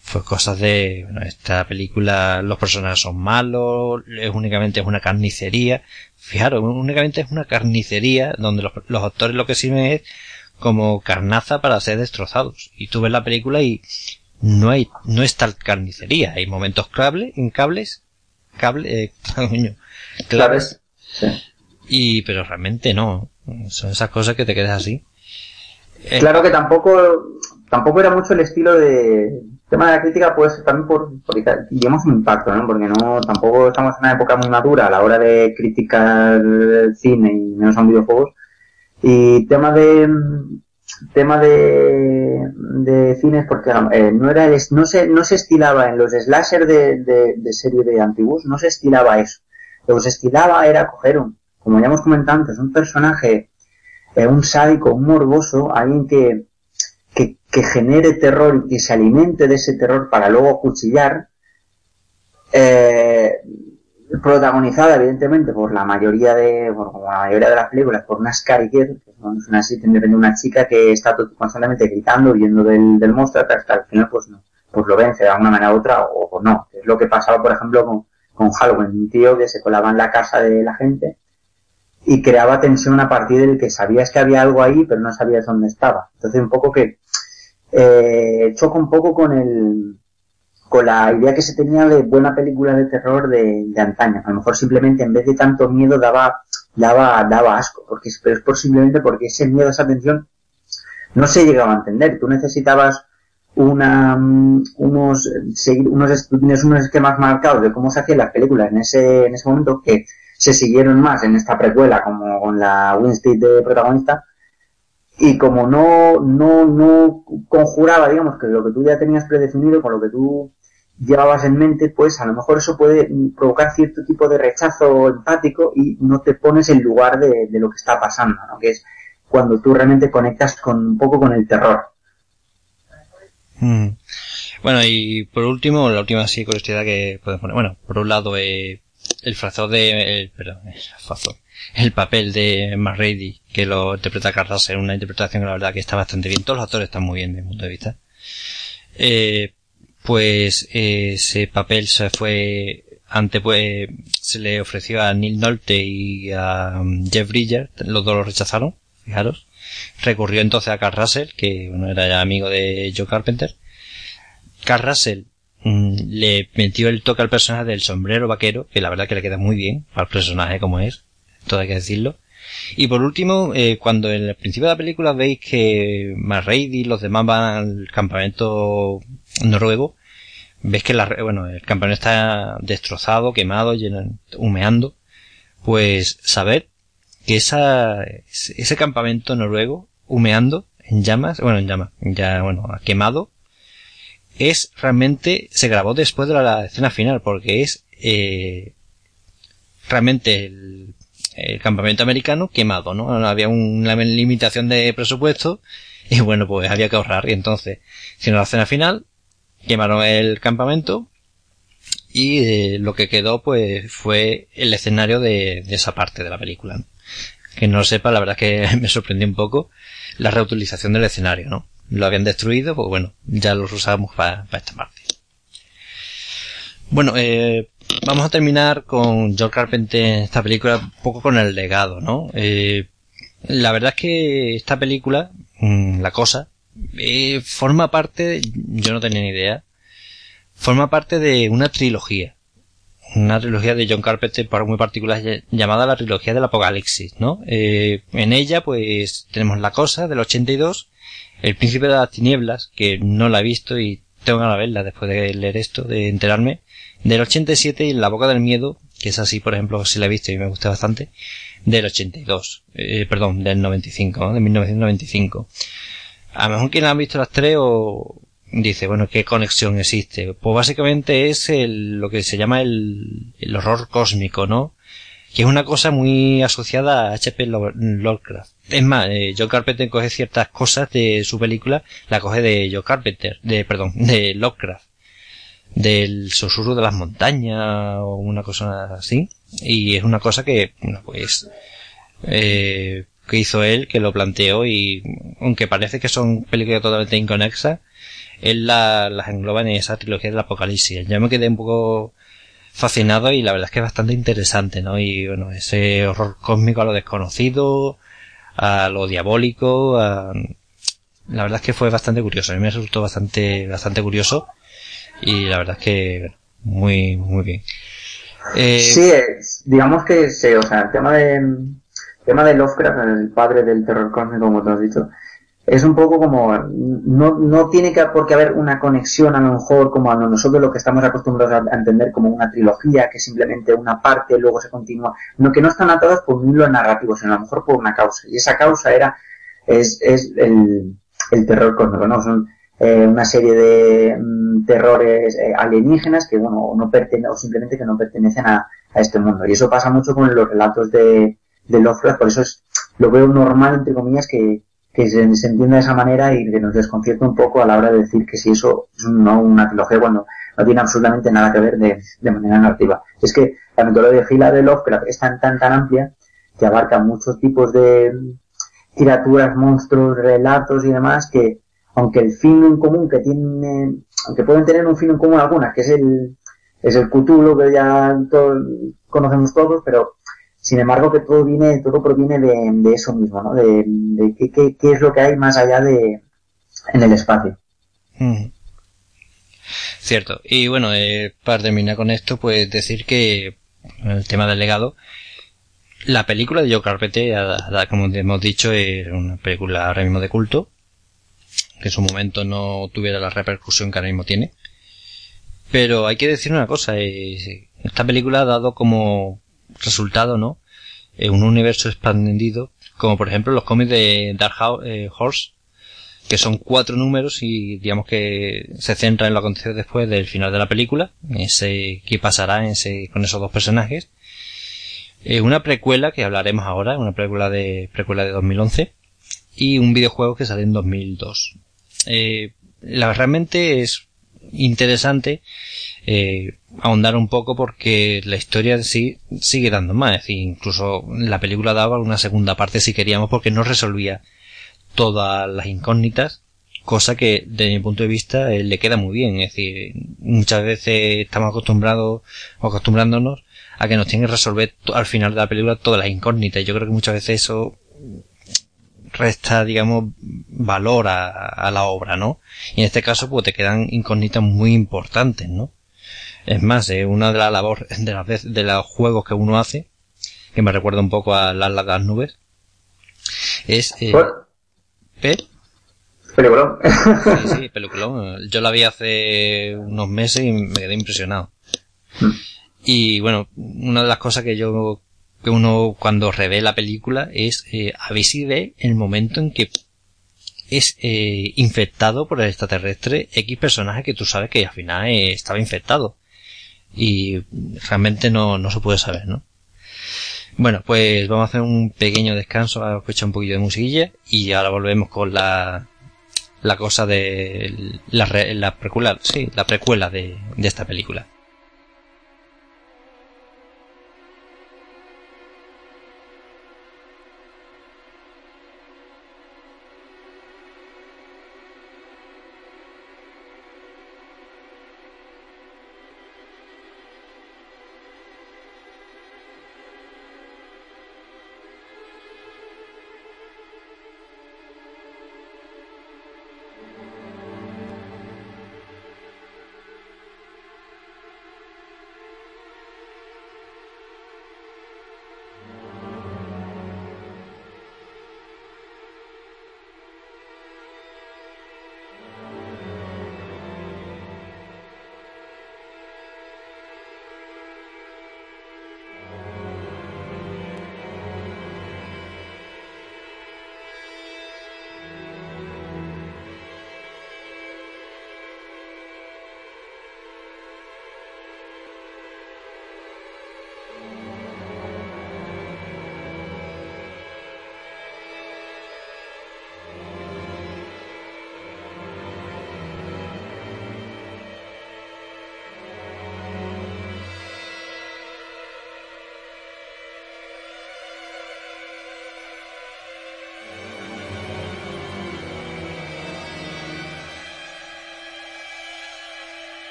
fue cosas de, bueno, esta película, los personajes son malos, es únicamente es una carnicería. Fijaros, únicamente es una carnicería donde los, los actores lo que sirven es como carnaza para ser destrozados. Y tú ves la película y no hay, no es tal carnicería. Hay momentos clave, en cables, cable, eh, [laughs] claves. Y, pero realmente no. Son esas cosas que te quedas así. Eh, claro que tampoco, tampoco era mucho el estilo de, tema de la crítica puede ser también por, por digamos, un impacto, ¿no? Porque no, tampoco estamos en una época muy madura a la hora de criticar el cine y menos a videojuegos. Y tema de, tema de, de cines porque eh, no era no se no se estilaba en los slasher de, de, serie de antiguos no se estilaba eso. Lo que se estilaba era coger un como ya hemos comentado antes un personaje eh, un sádico un morboso alguien que, que, que genere terror y que se alimente de ese terror para luego cuchillar eh, protagonizada evidentemente por la mayoría de por la mayoría de las películas por una Scary Girl que es una de una chica que está constantemente gritando viendo del, del monstruo hasta al final pues no pues lo vence de alguna manera u otra o, o no. Es lo que pasaba por ejemplo con, con Halloween un tío que se colaba en la casa de la gente y creaba tensión a partir del que sabías que había algo ahí pero no sabías dónde estaba. Entonces un poco que eh, choca un poco con el con la idea que se tenía de buena película de terror de, de antaño. A lo mejor simplemente en vez de tanto miedo daba, daba, daba asco, porque pero es posiblemente porque ese miedo, esa tensión, no se llegaba a entender. Tú necesitabas una, mm, unos, seguir, unos, unos esquemas marcados de cómo se hacían las películas en ese, en ese momento que se siguieron más en esta precuela como con la Winstead de protagonista y como no, no, no conjuraba, digamos, que lo que tú ya tenías predefinido con lo que tú llevabas en mente, pues a lo mejor eso puede provocar cierto tipo de rechazo empático y no te pones en lugar de, lo que está pasando, ¿no? Que es cuando tú realmente conectas con un poco con el terror. Mm. Bueno, y por último, la última sí curiosidad que podemos poner. Bueno, por un lado, eh, el frazón de, el, perdón, el frazón, el papel de McReady, que lo interpreta Carlos en una interpretación que la verdad que está bastante bien. Todos los actores están muy bien desde mi punto de vista. Eh, pues ese papel se fue antes pues se le ofreció a Neil Nolte y a um, Jeff Bridger, los dos lo rechazaron, fijaros. Recurrió entonces a Carl Russell, que bueno, era ya amigo de Joe Carpenter. Carl Russell mm, le metió el toque al personaje del sombrero vaquero, que la verdad que le queda muy bien al personaje como es, todo hay que decirlo. Y por último, eh, cuando en el principio de la película veis que McReady y los demás van al campamento noruego, ves que la, bueno, el campamento está destrozado, quemado, lleno, humeando, pues saber que ese campamento noruego, humeando, en llamas, bueno, en llamas, ya, bueno, quemado, es realmente, se grabó después de la, escena final, porque es, eh, realmente el, el campamento americano quemado, ¿no? Había una limitación de presupuesto y bueno, pues había que ahorrar y entonces, si no la escena final, quemaron el campamento y eh, lo que quedó pues fue el escenario de, esa parte de la película. Que no sepa, la verdad es que [laughs] me sorprendió un poco la reutilización del escenario, ¿no? Lo habían destruido, pues bueno, ya los usamos para, esta parte. Bueno, eh, vamos a terminar con George Carpenter esta película un poco con el legado, ¿no? Eh, la verdad es que esta película, mm, la cosa, eh, forma parte, yo no tenía ni idea, forma parte de una trilogía. Una trilogía de John Carpenter muy particular llamada la trilogía del apocalipsis, ¿no? Eh, en ella pues tenemos La Cosa del 82, El Príncipe de las Tinieblas, que no la he visto y tengo de verla después de leer esto, de enterarme, del 87 y La Boca del Miedo, que es así, por ejemplo, si la he visto y me gusta bastante, del 82, eh, perdón, del 95, ¿no? de 1995. A lo mejor quien han visto las tres o dice, bueno, ¿qué conexión existe? Pues básicamente es el, lo que se llama el, el horror cósmico, ¿no? Que es una cosa muy asociada a H.P. Lovecraft. Es más, eh, Joe Carpenter coge ciertas cosas de su película, la coge de Joe Carpenter, de, perdón, [laughs] de Lovecraft. Del susurro de las montañas o una cosa así. Y es una cosa que, bueno, pues, eh, que hizo él, que lo planteó y aunque parece que son películas totalmente inconexas, él las engloba en esa trilogía del apocalipsis. Yo me quedé un poco fascinado y la verdad es que es bastante interesante, ¿no? Y bueno, ese horror cósmico a lo desconocido, a lo diabólico, a, la verdad es que fue bastante curioso. A mí me resultó bastante, bastante curioso y la verdad es que muy, muy bien. Eh, sí, digamos que sí, o sea, el tema de, tema de Lovecraft, el padre del terror cósmico, como te has dicho, es un poco como, no, no tiene que por qué haber una conexión a lo mejor como a nosotros lo que estamos acostumbrados a, entender como una trilogía, que simplemente una parte luego se continúa, no que no están atadas por un hilo narrativo, sino a lo mejor por una causa. Y esa causa era, es, es el, el terror cósmico, ¿no? Son eh, una serie de mm, terrores eh, alienígenas que, bueno, no pertenecen, o simplemente que no pertenecen a, a, este mundo. Y eso pasa mucho con los relatos de, de Lovecraft, por eso es, lo veo normal, entre comillas, que, que se, entienda de esa manera y que nos desconcierta un poco a la hora de decir que si eso es no una trilogía cuando no tiene absolutamente nada que ver de, de manera narrativa. Es que la metodología de Lovecraft es tan, tan, tan amplia que abarca muchos tipos de criaturas, monstruos, relatos y demás que, aunque el fin en común que tiene, aunque pueden tener un fin en común algunas, que es el, es el Cthulhu que ya todos conocemos todos, pero sin embargo, que todo viene, todo proviene de, eso mismo, ¿no? De, qué, es lo que hay más allá de en el espacio. Cierto. Y bueno, eh, para terminar con esto, pues decir que el tema del legado, la película de Joe Carpenter, como hemos dicho, es una película ahora mismo de culto, que en su momento no tuviera la repercusión que ahora mismo tiene. Pero hay que decir una cosa, eh, esta película ha dado como resultado, ¿no? En un universo expandido, como por ejemplo los cómics de Dark eh, Horse, que son cuatro números y digamos que se centra en lo acontecido después del final de la película, ese qué pasará ese, con esos dos personajes. Eh, una precuela que hablaremos ahora, una precuela de precuela de 2011 y un videojuego que sale en 2002. Eh, la realmente es interesante eh, ahondar un poco porque la historia en sí sigue dando más. Es decir, incluso la película daba una segunda parte si queríamos porque no resolvía todas las incógnitas, cosa que desde mi punto de vista eh, le queda muy bien. Es decir, muchas veces estamos acostumbrados acostumbrándonos a que nos tienen que resolver al final de la película todas las incógnitas. Yo creo que muchas veces eso resta, digamos, valor a, a, la obra, ¿no? Y en este caso, pues te quedan incógnitas muy importantes, ¿no? Es más, eh, una de las labores, de las de los juegos que uno hace, que me recuerda un poco a las, las nubes, es, eh, Peliculón. Sí, sí, peliculón. Yo la vi hace unos meses y me quedé impresionado. Mm. Y bueno, una de las cosas que yo, que uno cuando revé la película es, eh, a ver si ve el momento en que es eh, infectado por el extraterrestre X personaje que tú sabes que al final eh, estaba infectado y realmente no, no se puede saber, ¿no? Bueno, pues vamos a hacer un pequeño descanso, a escuchar un poquillo de musiquilla y ahora volvemos con la, la cosa de la, la precuela, sí, la precuela de, de esta película.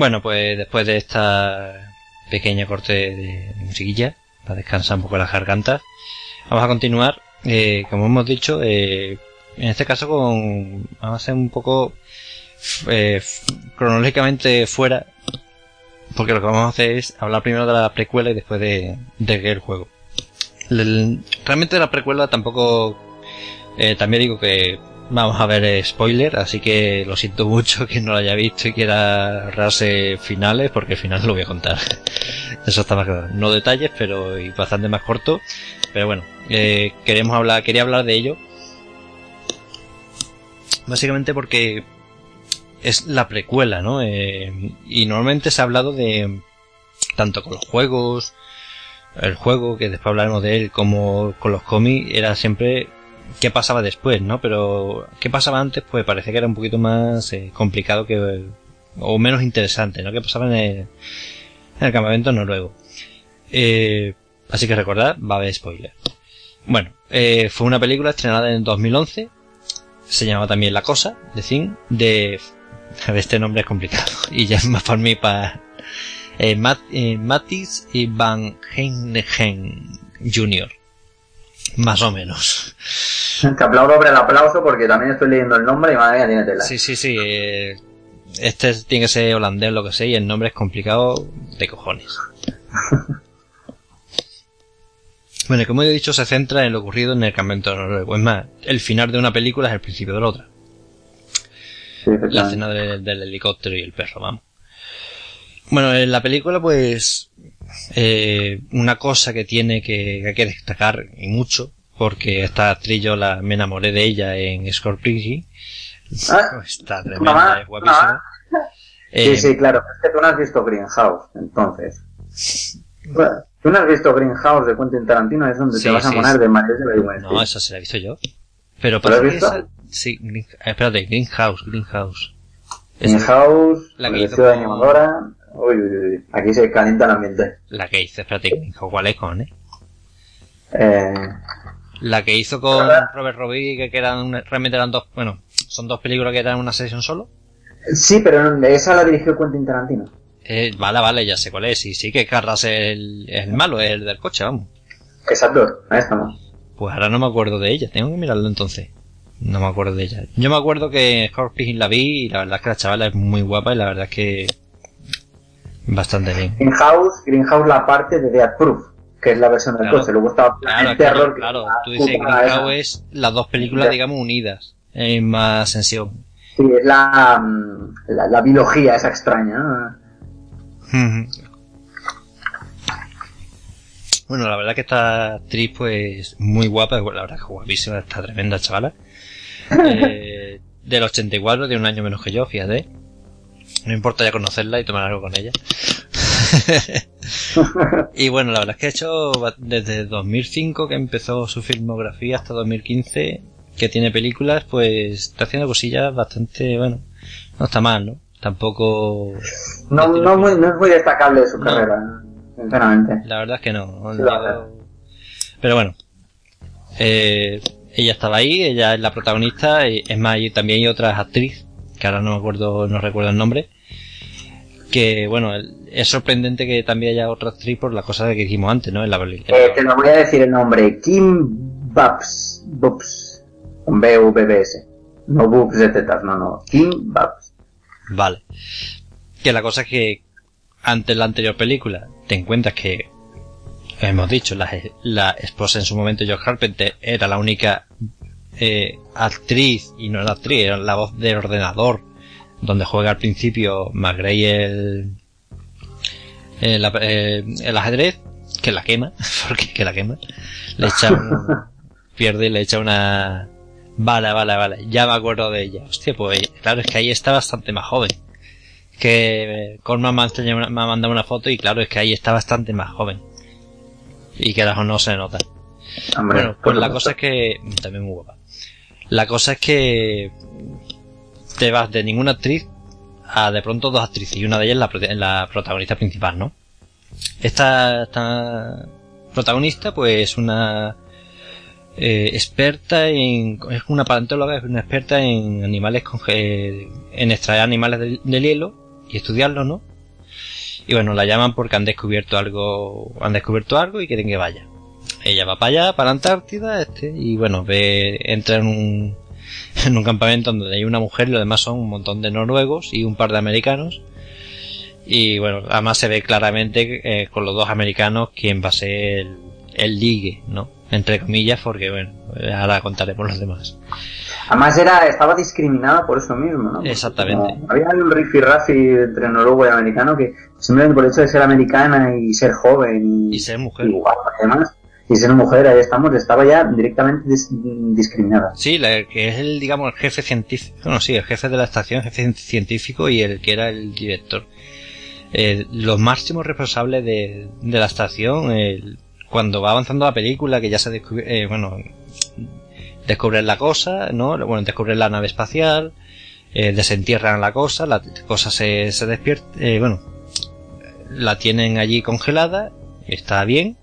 Bueno, pues después de esta pequeña corte de, musiquilla, para descansar un poco las gargantas, vamos a continuar, eh, como hemos dicho, eh, en este caso con, vamos a hacer un poco eh, cronológicamente fuera, porque lo que vamos a hacer es hablar primero de la precuela y después de, de el juego. realmente la precuela tampoco, eh, también digo que vamos a ver spoiler, así que lo siento mucho que no lo haya visto y quiera ahorrarse finales, porque al final lo voy a contar. [laughs] Eso está más claro. No detalles, pero y bastante más corto. Pero bueno, eh, queremos hablar, quería hablar de ello. Básicamente porque es la precuela, ¿no? Eh, y normalmente se ha hablado de tanto con los juegos, el juego, que después hablaremos de él, como con los cómics, era siempre qué pasaba después, ¿no? Pero qué pasaba antes, pues parece que era un poquito más eh, complicado que o menos interesante, ¿no? ¿Qué pasaba en el, en el campamento noruego? Eh, así que recordad, va a haber spoiler. Bueno, eh, fue una película estrenada en 2011. Se llamaba también La Cosa, de Thing, [laughs] de... Este nombre es complicado. [laughs] Y ya es más para mí para... Eh, Matis y Van Heineken Jr. Más o menos. [laughs] Te aplaudo por el aplauso porque también estoy leyendo el nombre y madre mía tiene tela. Sí, sí, sí. Eh, este tiene que ser holandés, lo que sé, y el nombre es complicado de cojones. [laughs] bueno, como he dicho, se centra en lo ocurrido en el campamento noruego. Es más, el final de una película es el principio de la otra. la escena del, helicóptero y el perro, vamos. Bueno, en la película, pues, eh, una cosa que tiene que, que hay que destacar y mucho porque esta actriz yo la, me enamoré de ella en Scorpion. Ah, Está tremenda, es guapísima. sí, sí, claro. Es que tú no has visto Greenhouse, entonces. tú no has visto Greenhouse de Quentin Tarantino, es donde te vas a poner de María de No, esa se la he visto yo. Pero para que esa... Sí, Green... espérate, Greenhouse, Greenhouse. Greenhouse, la que hizo de animadora. Uy, uy, uy, aquí se calienta el ambiente. La que hice, espérate, ¿cuál es con, eh? Eh, la que hizo con Robert Robbie, que, eran, realmente eran dos, bueno, son dos películas que eran una sesión solo. Sí, pero esa la dirigió Quentin Tarantino. Eh, vale, vale, ya sé cuál es. Y sí que Carras es el, el malo, es el del coche, vamos. Exacto, ahí estamos. Pues ahora no me acuerdo de ella, tengo que mirarlo entonces. No me acuerdo de ella. Yo me acuerdo que Scorpion la vi y la verdad es que la chavala es muy guapa y la verdad es que bastante bien. Greenhouse, Greenhouse la parte de Death Proof que es la versión del coche. Luego estaba claro, terror. Claro, tú dices Greenhouse es las dos películas, digamos, unidas en más sensión. Sí, es la, mm, la, biología esa extraña. Bueno, la verdad que esta actriz, pues, muy guapa, la verdad que guapísima, esta tremenda chavala. [laughs] eh, del 84, de un año menos que yo, fíjate. No importa ya conocerla y tomar algo con ella. [laughs] y bueno, la verdad es que ha hecho desde 2005 que empezó su filmografía hasta 2015 que tiene películas, pues está haciendo cosillas bastante, bueno, no está mal, ¿no? Tampoco... No, no, muy, no es muy destacable su carrera, sinceramente. La verdad es que no. Pero bueno, eh, ella estaba ahí, ella es la protagonista, y es más, y también hay otras actriz, que ahora no me acuerdo, no recuerdo el nombre, que bueno, es sorprendente que también haya otra actriz por la cosa que dijimos antes, ¿no? En la película. Eh, te lo voy a decir el nombre, Kim Babs, Bubs, con B U B B S. No Bubs de tetas, no, no, Kim Babs. Vale. Que la cosa es que antes la anterior película te encuentras que hemos dicho la, la esposa en su momento George Carpenter era la única eh, actriz y no era actriz era la voz del ordenador donde juega al principio McGray el, el, el, ajedrez, que la quema, [laughs] porque que la quema, le echa un, [laughs] pierde le echa una, vale, vale, vale, ya me acuerdo de ella. Hostia, pues claro, es que ahí está bastante más joven. Que Colman me ha mandado una foto y claro, es que ahí está bastante más joven. Y que no se nota. bueno, pues la cosa es que, también muy guapa. La cosa es que te vas de ninguna actriz a de pronto dos actrices y una de ellas la, la protagonista principal, ¿no? Esta, protagonista pues una eh, experta en es una paleontóloga es una experta en animales en extraer animales del, hielo y estudiarlo no Y bueno, la llaman porque han descubierto algo, han descubierto algo y quieren que vaya. Ella va para allá, para la Antártida, este, y bueno, ve, entra en un, [laughs] en un campamento donde hay una mujer y lo demás son un montón de noruegos y un par de americanos. Y bueno, además se ve claramente eh, con los dos americanos quién va a ser el, el ligue, ¿no? Entre comillas, porque bueno, ahora contaremos los demás. Además era, estaba discriminada por eso mismo, ¿no? Exactamente. había un rifirrafi entre noruego y americano que simplemente por el hecho de ser americana y ser joven y, Y ser mujer. y guapa, además, y ser mujer, ahí estamos, estaba ya directamente dis- discriminada. Sí, la, que es el, digamos, el jefe científico, no, sí, el jefe de la estación, jefe científico y el que era el director. Eh, los máximos responsables de, de la estación, el- cuando va avanzando la película, que ya se descubre, eh, bueno, descubren la cosa, ¿no? Bueno, descubren la nave espacial, eh, desentierran la cosa, la cosa se, se despierta, eh, bueno, la tienen allí congelada, está bien,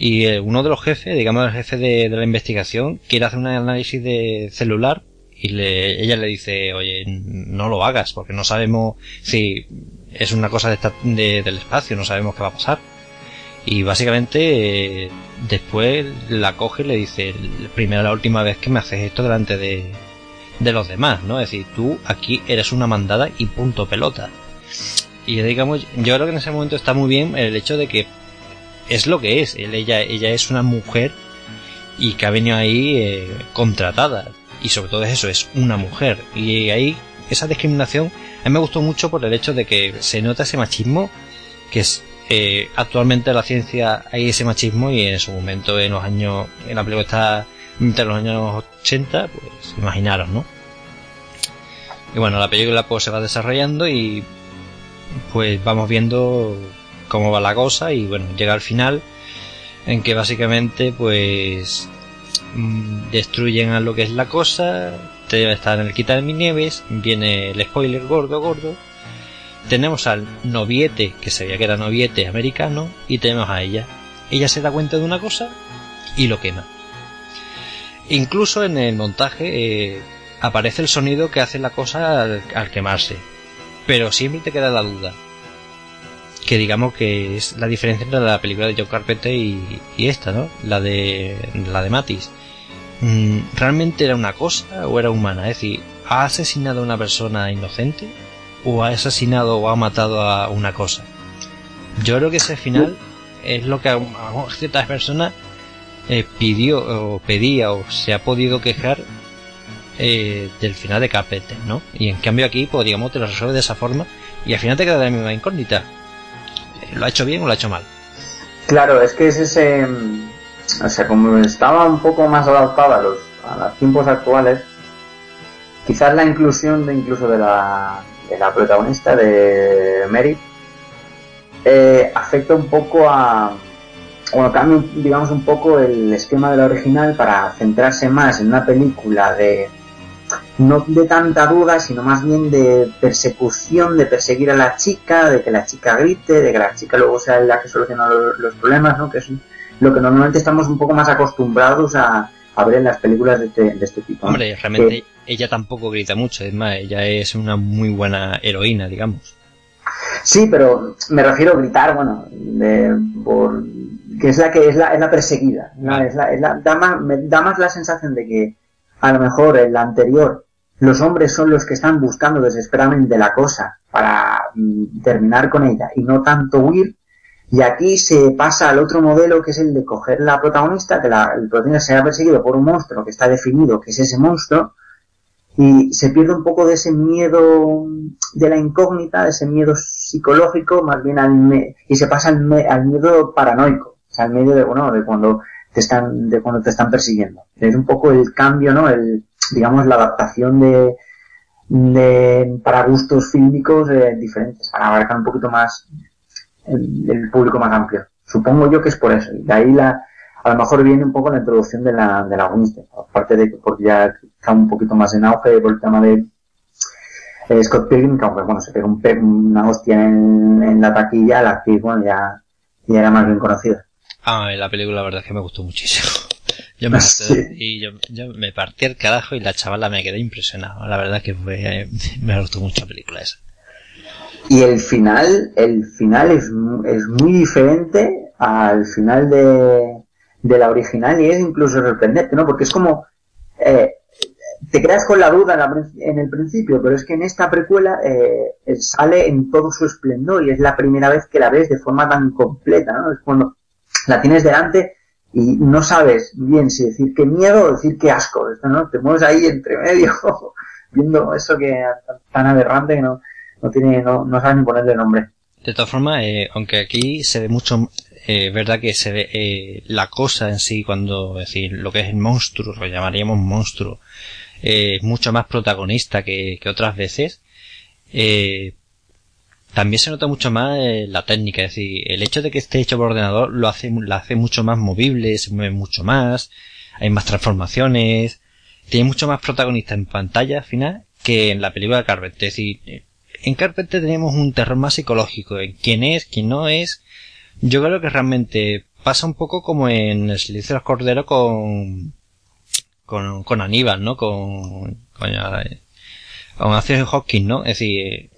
y eh, uno de los jefes, digamos el jefe de, de la investigación, quiere hacer un análisis de celular y le, ella le dice, oye, no lo hagas porque no sabemos si es una cosa de esta- de- del espacio, no sabemos qué va a pasar. Y básicamente eh, después la coge y le dice, primera la última vez que me haces esto delante de, de los demás, ¿no? Es decir, tú aquí eres una mandada y punto pelota. Y digamos, yo creo que en ese momento está muy bien el hecho de que es lo que es. Él- ella, ella es una mujer y que ha venido ahí eh, contratada. Y sobre todo es eso, es una mujer. Y ahí esa discriminación a mí me gustó mucho por el hecho de que se nota ese machismo que es eh, actualmente en la ciencia hay ese machismo y en su momento en los años en la película está entre los años 80 pues imaginaros no y bueno la película pues se va desarrollando y pues vamos viendo cómo va la cosa y bueno llega al final en que básicamente pues mm, destruyen a lo que es la cosa te está en el quitar mi nieves viene el spoiler gordo gordo. Tenemos al noviete que se veía que era noviete americano y tenemos a ella. Ella se da cuenta de una cosa y lo quema. Incluso en el montaje eh, aparece el sonido que hace la cosa al quemarse. Pero siempre te queda la duda que digamos que es la diferencia entre la película de John Carpenter y, esta, ¿no? La de la de Matis. Mm, ¿Realmente era una cosa o era humana? Es decir, ¿ha asesinado a una persona inocente o ha asesinado o ha matado a una cosa? Yo creo que ese final es lo que a, ciertas personas eh, pidió o pedía o se ha podido quejar eh, del final de Carpenter, ¿no? Y en cambio aquí, pues digamos, te lo resuelve de esa forma y al final te queda la misma incógnita. ¿Lo ha hecho bien o lo ha hecho mal? Claro, es que es ese. mm, O sea, como estaba un poco más adaptada a los, a los tiempos actuales, quizás la inclusión de incluso de la, de la protagonista, de Mary, eh, afecta un poco a. Bueno, cambia, digamos, un poco el esquema de la original para centrarse más en una película de. No de tanta duda, sino más bien de persecución, de perseguir a la chica, de que la chica grite, de que la chica luego sea la que soluciona los, los problemas, ¿no? Que es lo que normalmente estamos un poco más acostumbrados a, a ver en las películas de este, de este tipo. ¿no? Hombre, realmente ella tampoco grita mucho, es más, ella es una muy buena heroína, digamos. Sí, pero me refiero a gritar, bueno, de, por, que es la que es la, es la perseguida. ¿no? Vale. Es la, es la- da, más, me da más la sensación de que a lo mejor en la anterior los hombres son los que están buscando desesperadamente la cosa para mm, terminar con ella y no tanto huir. Y aquí se pasa al otro modelo que es el de coger la protagonista, que la, protagonista sea perseguido por un monstruo que está definido que es ese monstruo, y se pierde un poco de ese miedo de la incógnita, de ese miedo psicológico, más bien al me- y se pasa al, me- al miedo paranoico, o sea, al miedo de bueno, de cuando te están de cuando te están persiguiendo. Es un poco el cambio, ¿no? El digamos la adaptación de de para gustos fílmicos eh, diferentes, para abarcar un poquito más el, público más amplio. Supongo yo que es por eso. Y de ahí la, a lo mejor viene un poco la introducción de la, de la Winston. Aparte de que porque ya está un poquito más en auge por el tema de eh, Scott Pilgrim, que aunque bueno, se pegó un una hostia en, en la taquilla, la actriz, bueno, ya, ya era más bien conocida. Ah, la película la verdad es que me gustó muchísimo. Yo me, Sí. y yo, yo me partí el carajo y la chavala me quedé impresionado. La verdad que fue, eh, me gustó mucho la película esa. y el final, el final es, es muy diferente al final de, de la original y es incluso sorprendente, ¿no? Porque es como, eh, te creas con la duda en, el principio, pero es que en esta precuela eh, sale en todo su esplendor y es la primera vez que la ves de forma tan completa, ¿no? Es cuando la tienes delante y no sabes bien si decir qué miedo o decir qué asco, ¿no? Te mueves ahí entre medio [laughs] viendo eso que tan aberrante que no, no tiene, no, no sabes ni ponerle nombre. De todas formas, eh, aunque aquí se ve mucho, eh, verdad que se ve eh, la cosa en sí, cuando, es decir, lo que es el monstruo, lo llamaríamos monstruo, eh, es mucho más protagonista que, que otras veces. Eh, también se nota mucho más eh, la técnica, es decir, el hecho de que esté hecho por ordenador lo hace, la hace mucho más movible, se mueve mucho más, hay más transformaciones, tiene mucho más protagonista en pantalla al final que en la película de Carpenter. Es decir, en Carpenter tenemos un terror más psicológico, en quién es, quién no es. Yo creo que realmente pasa un poco como en El silencio de los corderos con, con, con Aníbal, ¿no? Con, con, con Anthony Hopkins, ¿no? Es decir,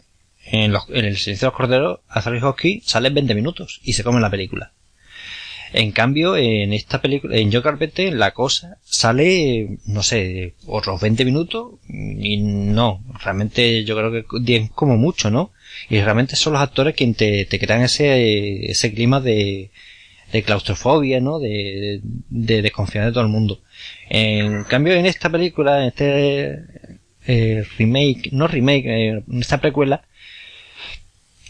en, los, en el silencio de los corderos, Anthony Hopkins sale en 20 minutos y se come la película. En cambio, en esta película, en Joe Carpenter, la cosa sale, no sé, otros 20 minutos y no, realmente yo creo que 10 como mucho, ¿no? Y realmente son los actores quienes te, te crean ese, ese clima de, de claustrofobia, ¿no? De, de desconfianza de todo el mundo. En cambio, en esta película, en este eh, remake, no remake, eh, en esta precuela,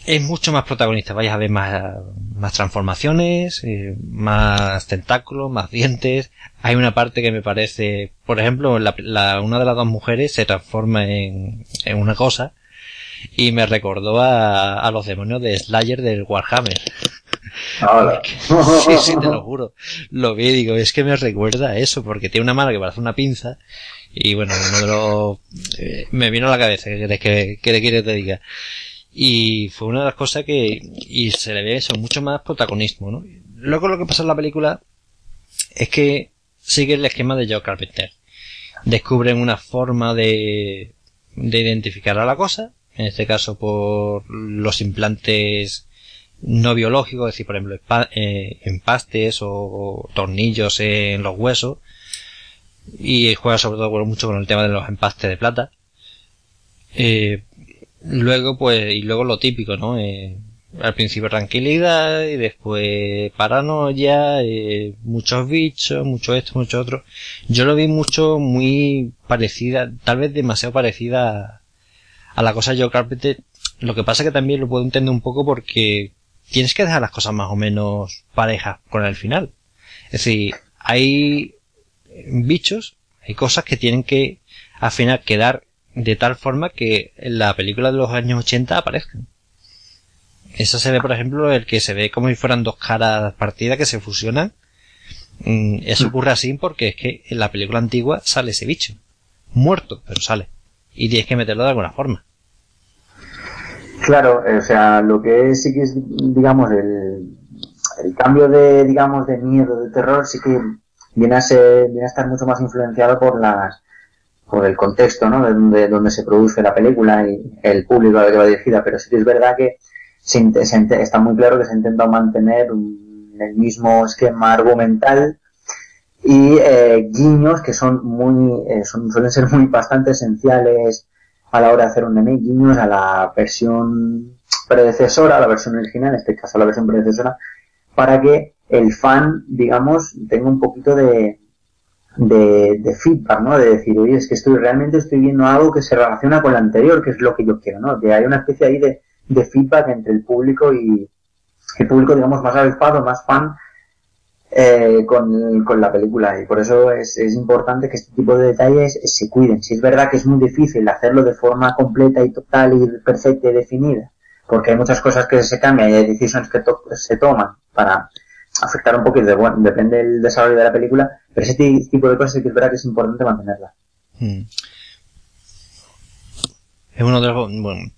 es mucho más protagonista. Vais a ver más, más transformaciones, eh, más tentáculos, más dientes. Hay una parte que me parece, por ejemplo, la, la, una de las dos mujeres se transforma en, en una cosa y me recordó a, a los demonios de Slayer del Warhammer. [laughs] sí, sí, te lo juro. Lo vi y digo, es que me recuerda a eso, porque tiene una mano que parece una pinza. Y bueno, uno de los, eh, me vino a la cabeza, que, que, que le quiere te diga. Y fue una de las cosas que, y se le ve eso, mucho más protagonismo, ¿no? Luego lo que pasa en la película es que sigue el esquema de Joe Carpenter. Descubren una forma de, de identificar a la cosa, en este caso por los implantes no biológicos, es decir, por ejemplo, eh, empastes o, tornillos en los huesos, y juega sobre todo mucho con el tema de los empastes de plata. Eh, luego, pues, y luego lo típico, ¿no? Eh, al principio tranquilidad y después paranoia, eh, muchos bichos, mucho esto, mucho otro. Yo lo vi mucho muy parecida, tal vez demasiado parecida a, la cosa Joe Carpenter. Lo que pasa que también lo puedo entender un poco porque tienes que dejar las cosas más o menos parejas con el final. Es decir, hay bichos, hay cosas que tienen que al final quedar de tal forma que en la película de los años 80 aparezcan. Eso se ve, por ejemplo, el que se ve como si fueran dos caras partidas que se fusionan. Mm, eso ocurre así porque es que en la película antigua sale ese bicho. Muerto, pero sale. Y tienes que meterlo de alguna forma. Claro, o sea, lo que sí que es, digamos, el, el cambio de, digamos, de miedo, de terror, sí que viene a ser, viene a estar mucho más influenciado por las, por el contexto, ¿no? De donde, donde se produce la película y el público al que va dirigida, pero sí que es verdad que se, se, está muy claro que se ha intentado mantener un, el mismo esquema argumental y eh, guiños que son muy, eh, son, suelen ser muy bastante esenciales a la hora de hacer un remake, guiños a la versión predecesora, a la versión original, en este caso a la versión predecesora, para que el fan, digamos, tenga un poquito de, de, de, feedback, ¿no? De decir, oye, es que estoy realmente estoy viendo algo que se relaciona con la anterior, que es lo que yo quiero, ¿no? Que hay una especie ahí de, de feedback entre el público y el público, digamos, más avispado, más fan eh, con, con, la película y por eso es, es, importante que este tipo de detalles se cuiden. Si es verdad que es muy difícil hacerlo de forma completa y total y perfecta y definida, porque hay muchas cosas que se cambian y hay decisiones que se toman para afectar un poquito, bueno, depende del desarrollo de la película, pero ese tipo de cosas sí que es que es importante mantenerla. Hmm. Es uno de los, bueno,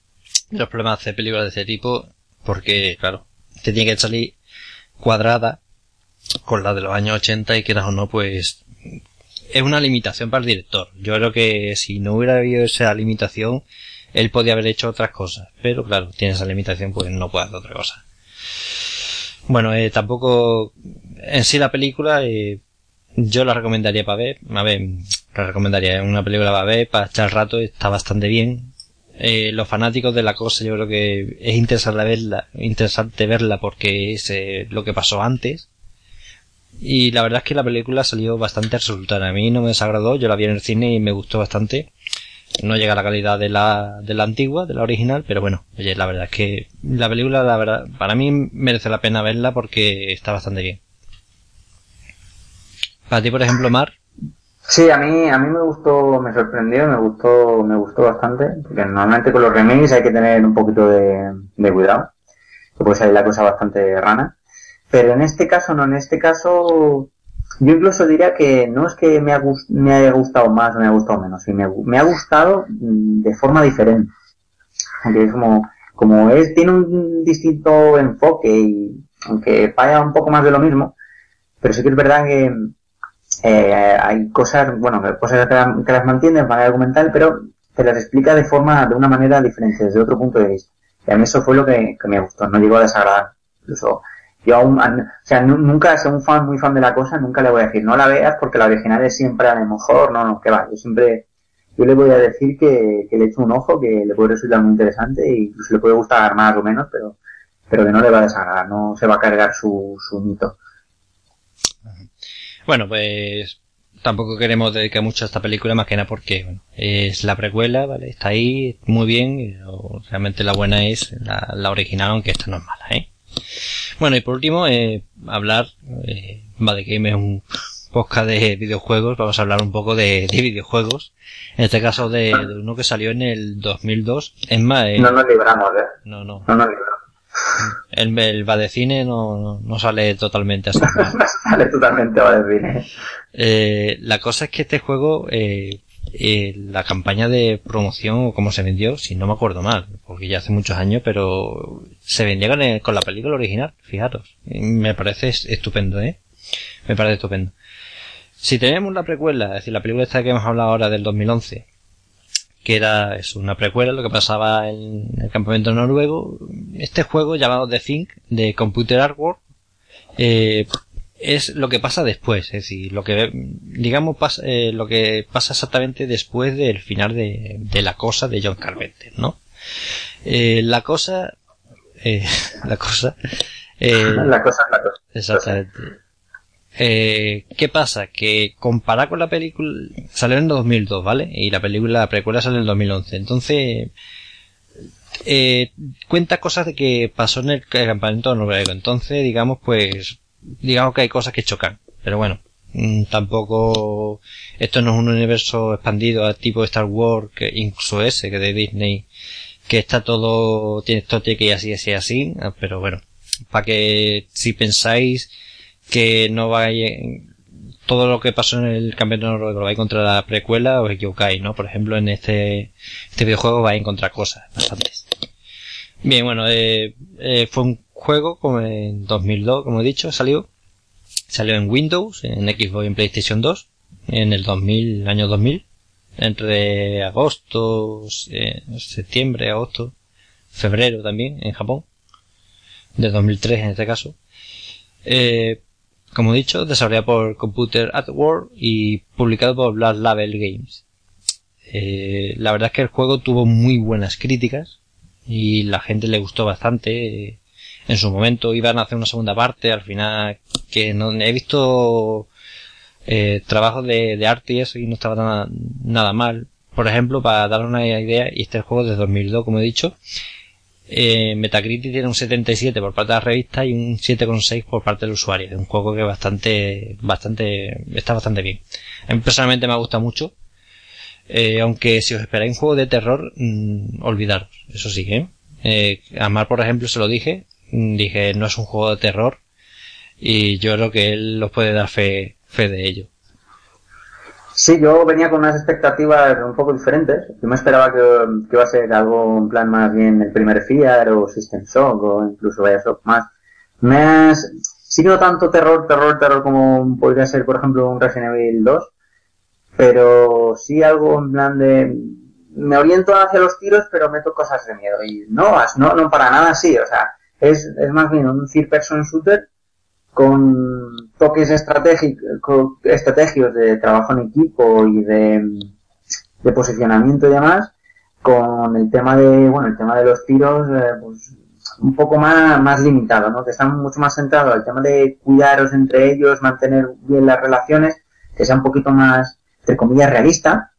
de los problemas de películas de ese tipo, porque, claro, te tiene que salir cuadrada con la de los años 80 y quieras o no, pues es una limitación para el director. Yo creo que si no hubiera habido esa limitación, él podía haber hecho otras cosas, pero claro, tiene esa limitación, pues no puede hacer otra cosa. Bueno, eh, tampoco, en sí la película, eh, yo la recomendaría para ver, a ver, la recomendaría, una película para ver, para echar rato, está bastante bien. Eh, los fanáticos de la cosa yo creo que es interesante verla, interesante verla porque es eh, lo que pasó antes. Y la verdad es que la película salió bastante resultada. A mí no me desagradó, yo la vi en el cine y me gustó bastante. No llega a la calidad de la, de la antigua, de la original, pero bueno, oye, la verdad es que la película, la verdad, para mí merece la pena verla porque está bastante bien. Para ti, por ejemplo, Mar. Sí, a mí, a mí me gustó, me sorprendió, me gustó, me gustó bastante, porque normalmente con los remakes hay que tener un poquito de, de cuidado, que puede salir la cosa bastante rana. Pero en este caso, no, en este caso, yo incluso diría que no es que me, me haya gustado más o me haya gustado menos, me, me ha gustado mm, de forma diferente. Aunque es como, como es, tiene un distinto enfoque y aunque falla un poco más de lo mismo, pero sí que es verdad que eh, hay cosas, bueno, cosas que, las, que las mantiene de manera argumental, pero te las explica de forma, de una manera diferente, desde otro punto de vista. Y a mí eso fue lo que, que me gustó, no llegó a desagradar. Incluso yo aún, o sea, nunca, soy un fan, muy fan de la cosa, nunca le voy a decir, no la veas porque la original es siempre a lo mejor, no, no, que va, yo siempre, yo le voy a decir que, que le eche un ojo, que le puede resultar muy interesante e incluso le puede gustar más o menos, pero, pero que no le va a desagradar, no se va a cargar su, su mito. Bueno, pues tampoco queremos dedicar mucho a esta película más que nada porque bueno, es la precuela, ¿vale? Está ahí, muy bien, realmente la buena es la, la original, aunque esta no es mala, ¿eh? Bueno, y por último, eh, hablar, eh, Bad Game es un podcast de videojuegos, vamos a hablar un poco de, de videojuegos, en este caso de, de, uno que salió en el 2002, es más... Eh, no nos libramos, ¿eh? No, no. No nos libramos. El, el Badecine no, no, no sale totalmente así. [laughs] sale totalmente Badecine. Eh, la cosa es que este juego, eh, eh, la campaña de promoción o cómo se vendió, si no me acuerdo mal, porque ya hace muchos años, pero se vendía con, el, con la película original, fijaros. Me parece estupendo, ¿eh? Me parece estupendo. Si tenemos la precuela, es decir, la película esta que hemos hablado ahora del 2011, que era es una precuela, lo que pasaba en el campamento noruego. Este juego llamado The Think, de Computer Artwork, eh, es lo que pasa después, es decir, lo que, digamos, pasa, eh, lo que pasa exactamente después del final de, de la cosa de John Carpenter, ¿no? Eh, la cosa, eh, [laughs] la cosa, eh, [laughs] la cosa, la cosa. Exactamente. Eh, ¿Qué pasa? Que comparado con la película, salió en 2002, ¿vale? Y la película, la precuela salió en 2011. Entonces, eh, cuenta cosas de que pasó en el campamento noruego. Entonces, digamos, pues, digamos que hay cosas que chocan. Pero bueno, mmm, tampoco, esto no es un universo expandido a tipo Star Wars, que incluso ese, que de Disney, que está todo, tiene esto tiene que ir así, así, así. Pero bueno, para que si pensáis, que no vaya todo lo que pasó en el campeonato lo va a encontrar la precuela os equivocáis, ¿no? Por ejemplo, en este, este videojuego va a encontrar cosas bastantes. Bien, bueno, eh, eh, fue un juego como en 2002, como he dicho, salió. Salió en Windows, en Xbox y en PlayStation 2, en el 2000, el año 2000. Entre agosto, eh, septiembre, agosto, febrero también, en Japón. De 2003 en este caso. Eh, como he dicho, desarrollado por Computer at War y publicado por Black Label Games. Eh, la verdad es que el juego tuvo muy buenas críticas y la gente le gustó bastante. En su momento iban a hacer una segunda parte, al final que no he visto eh, trabajos de, de, arte y eso y no estaba nada, nada mal. Por ejemplo, para dar una idea, y este juego de 2002, como he dicho, eh, Metacritic tiene un 77 por parte de la revista y un 7,6 por parte del usuario. Es un juego que bastante, bastante, está bastante bien. A mí personalmente me gusta mucho. Eh, aunque si os esperáis un juego de terror, mmm, olvidaros. Eso sí, ¿eh? eh a Mar, por ejemplo, se lo dije. Dije, no es un juego de terror. Y yo creo que él os puede dar fe, fe de ello. Sí, yo venía con unas expectativas un poco diferentes. Yo me esperaba que, que iba a ser algo en plan más bien el primer FIAR o System Shock o incluso Bioshock más. Más, sí no tanto terror, terror, terror como podría ser por ejemplo un Resident Evil 2, pero sí algo en plan de, me oriento hacia los tiros, pero meto cosas de miedo. Y no, no, no para nada así, o sea, es, es más bien un third person shooter con toques estratégicos, estrategios de trabajo en equipo y de, posicionamiento y demás, con el tema de, bueno, el tema de los tiros, eh, pues un poco más, más limitado, ¿no? Que están mucho más centrados al tema de cuidaros entre ellos, mantener bien las relaciones, que sea un poquito más, entre comillas, realista.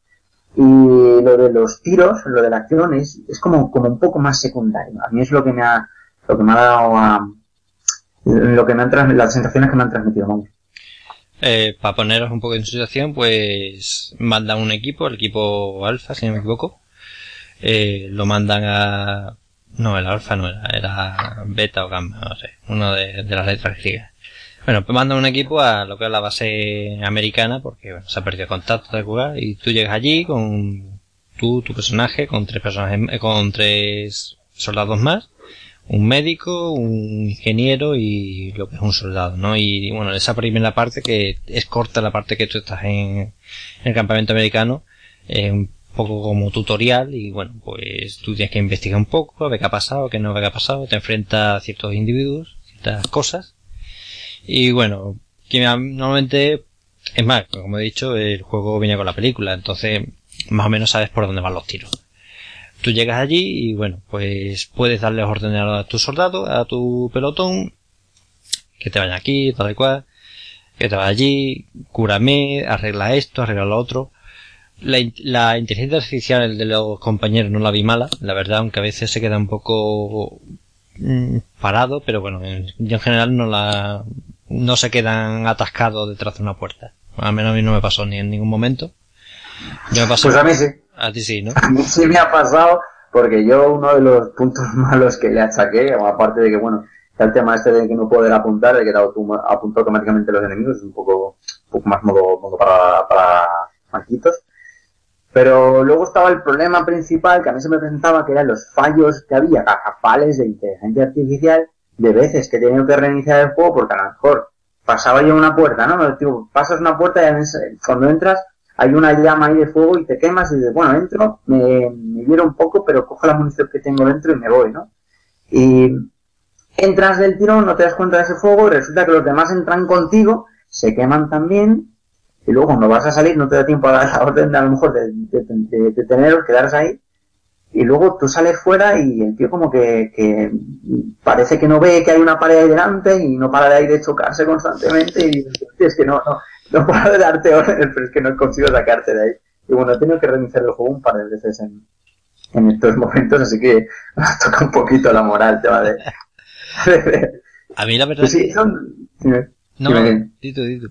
Y lo de los tiros, lo de la acción es, es como, como un poco más secundario. A mí es lo que me ha, lo que me ha dado a, lo que me han las sensaciones que me han transmitido, Eh, para poneros un poco en situación, pues mandan un equipo, el equipo alfa, si no me equivoco. Eh, lo mandan a no, el alfa no era, era beta o gamma, no sé, uno de, las letras griegas. Bueno, pues manda un equipo a lo que es la base americana porque bueno, se ha perdido contacto de jugar y tú llegas allí con tú, tu personaje, con tres personajes, eh, con tres soldados más, un médico, un ingeniero y lo que es un soldado, ¿no? Y, bueno, esa primera parte que es corta la parte que tú estás en, el campamento americano, eh, poco como tutorial y bueno, pues tú tienes que investigar un poco, ver qué ha pasado, qué no ha pasado, te enfrentas a ciertos individuos, ciertas cosas. Y bueno, que normalmente, es más, como he dicho, el juego viene con la película, entonces más o menos sabes por dónde van los tiros. Tú llegas allí y bueno, pues puedes darles órdenes a tus soldados, a tu pelotón, que te vayan aquí, tal y cual, que te vaya allí, cúrame, arregla esto, arregla lo otro la, la, inteligencia artificial de los compañeros no la vi mala, la verdad, aunque a veces se queda un poco mm, parado, pero bueno, yo en general no la, no se quedan atascados detrás de una puerta. Al menos a mí no me pasó ni en ningún momento. Yo me. A ti sí, ¿no? Mí sí me ha pasado, porque yo uno de los puntos [laughs] malos que le achaqué, aparte de que, bueno, el tema este de que no poder apuntar, de que apuntó automáticamente los enemigos, es un poco, un poco más modo, modo para, para manquitos. Pero luego estaba el problema principal que a mí se me presentaba, que eran los fallos que había, cajafales de inteligencia artificial, de veces que he tenido que reiniciar el juego porque a lo mejor pasaba yo una puerta, ¿no? Digo, pasas una puerta y cuando entras hay una llama ahí de fuego y te quemas y dices, bueno, entro, me, me un poco, pero cojo la munición que tengo dentro y me voy, ¿no? Y entras del tirón, no te das cuenta de ese fuego y resulta que los demás entran contigo, se queman también y luego cuando vas a salir no te da tiempo a dar la orden de, a lo mejor de, de, de, teneros, quedaros ahí, y luego tú sales fuera y el tío como que, que, parece que no ve que hay una pared ahí delante y no para de ahí de chocarse constantemente y es que no, no, no puedo darte órdenes, pero es que no consigo sacarte de ahí. Y bueno, he tenido que reiniciar el juego un par de veces en, en estos [laughs] momentos, así que me toca un poquito la moral, te va de... [laughs] a mí la verdad... sí, son... no, dito, dito.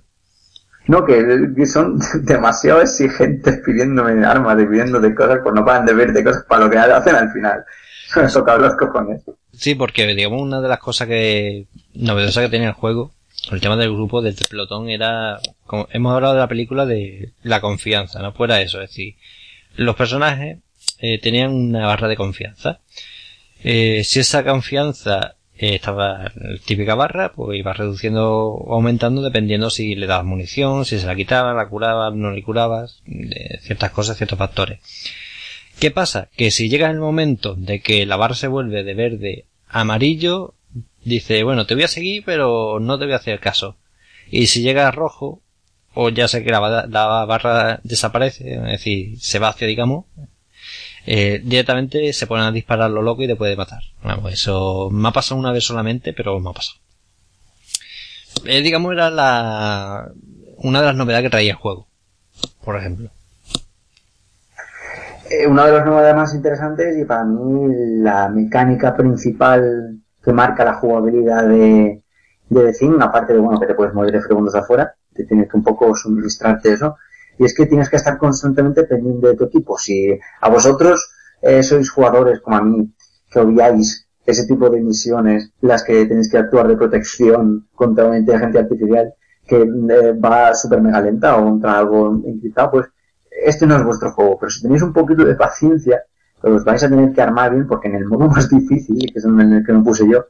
No, que, son [laughs] demasiado exigentes pidiéndome armas y pidiéndote cosas, pues no paran de verte cosas para lo que hacen al final. Eso los cojones. Sí, porque digamos una de las cosas que novedosa que tenía el juego, el tema del grupo del pelotón era, como hemos hablado de la película de la confianza, no fuera eso, es decir, los personajes eh, tenían una barra de confianza. Eh, si esa confianza eh, estaba la típica barra, pues iba reduciendo o aumentando dependiendo si le dabas munición, si se la quitaba, la curabas, no le curabas, ciertas cosas, ciertos factores. ¿Qué pasa? Que si llega el momento de que la barra se vuelve de verde a amarillo, dice, bueno, te voy a seguir, pero no te voy a hacer caso. Y si llega a rojo, o ya sé que la, la barra desaparece, es decir, se va hacia, digamos, eh, directamente se ponen a disparar lo loco y te puede matar. eso me ha pasado una vez solamente, pero me ha pasado. Eh, digamos, era la, una de las novedades que traía el juego, por ejemplo. Eh, una de las novedades más interesantes y para mí la mecánica principal que marca la jugabilidad de, de The Thing, aparte de bueno que te puedes mover de segundos afuera, te tienes que un poco suministrarte eso, y es que tienes que estar constantemente pendiente de tu equipo. Si a vosotros eh, sois jugadores como a mí, que odiáis ese tipo de misiones, las que tenéis que actuar de protección contra una inteligencia artificial que eh, va súper mega lenta o contra algo encriptado, pues este no es vuestro juego. Pero si tenéis un poquito de paciencia, os vais a tener que armar bien porque en el modo [laughs] más difícil, que es en el que me puse yo,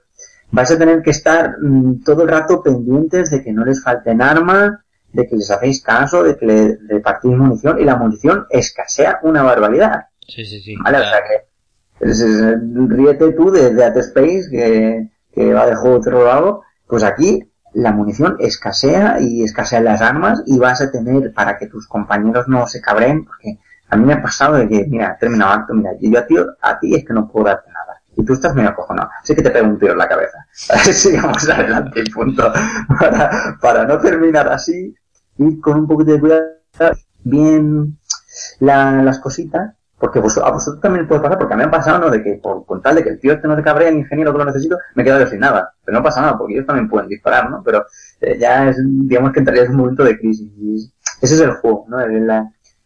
vais a tener que estar mm, todo el rato pendientes de que no les falten armas, de que les hacéis caso, de que le repartís munición y la munición escasea una barbaridad. Sí, sí, sí. ¿Vale? O sea que, es, es, ríete tú de Dead Space, que, que va de juego terror pues aquí la munición escasea y escasean las armas y vas a tener para que tus compañeros no se cabreen, porque a mí me ha pasado de que, mira, terminado acto, mira, yo a ti, a ti es que no puedo darte nada. Y tú estás medio acojonado. Así que te pego un tiro en la cabeza. [laughs] Sigamos adelante y punto. [laughs] Para, para no terminar así, ir con un poquito de cuidado, bien la, las cositas, porque vos, a vosotros también puede pasar, porque a mí me ha pasado, ¿no? De que por, con tal de que el tío este no se cabrea, el ingeniero que lo necesito, me he quedado sin nada. Pero no pasa nada, porque ellos también pueden disparar, ¿no? Pero eh, ya es, digamos que entraría en un momento de crisis. Ese es el juego, ¿no?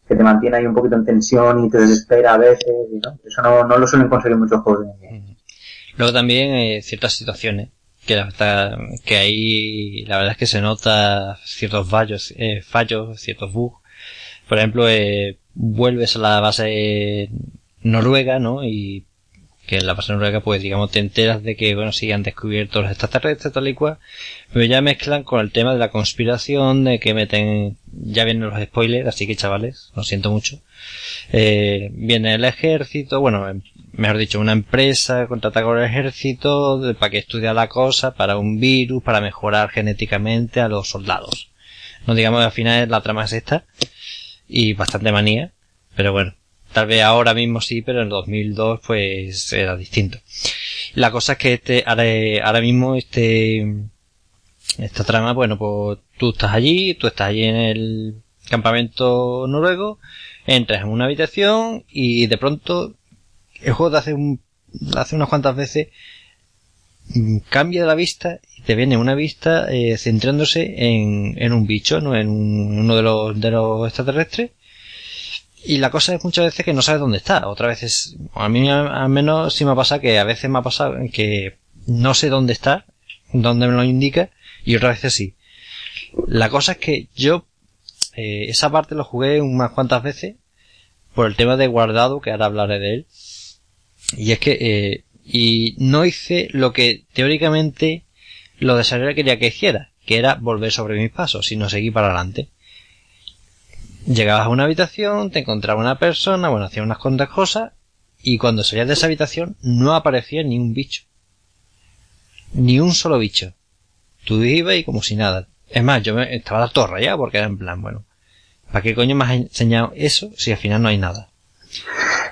Que te mantiene ahí un poquito en tensión y te desespera a veces, ¿no? Eso no, no lo suelen conseguir muchos juegos. Luego también eh, ciertas situaciones que la que ahí la verdad es que se nota ciertos fallos, eh, fallos, ciertos bugs. Por ejemplo, eh, vuelves a la base noruega, ¿no? Y que en la base noruega, pues digamos, te enteras de que, bueno, sí han descubierto los extraterrestres tal y cual, pero ya mezclan con el tema de la conspiración, de que meten, ya vienen los spoilers, así que chavales, lo siento mucho. Eh, viene el ejército, bueno, mejor dicho, una empresa contrata con el ejército de, para que estudie la cosa, para un virus, para mejorar genéticamente a los soldados. No digamos al final la trama es esta, y bastante manía, pero bueno, tal vez ahora mismo sí, pero en 2002 pues era distinto. La cosa es que este, ahora, mismo este, esta trama, bueno, pues tú estás allí, tú estás allí en el campamento noruego, entras en una habitación y de pronto el juego te hace un, hace unas cuantas veces mm, cambia la vista y te viene una vista eh, centrándose en, en un bicho, ¿no? En, un, uno de los, de los extraterrestres. Y la cosa es muchas veces que no sabes dónde está. Otras veces, a mí al menos sí me ha pasado que a veces me ha pasado que no sé dónde está, dónde me lo indica, y otras veces sí. La cosa es que yo eh, esa parte lo jugué unas cuantas veces por el tema de guardado, que ahora hablaré de él. Y es que, eh, y no hice lo que teóricamente lo desarrollador quería que hiciera, que era volver sobre mis pasos, sino seguir para adelante. Llegabas a una habitación, te encontraba una persona, bueno, hacía unas cuantas cosas, y cuando salías de esa habitación no aparecía ni un bicho. Ni un solo bicho. Tú ibas y como si nada. Es más, yo me, estaba la torre ya porque era en plan, bueno, ¿para qué coño me has enseñado eso si al final no hay nada?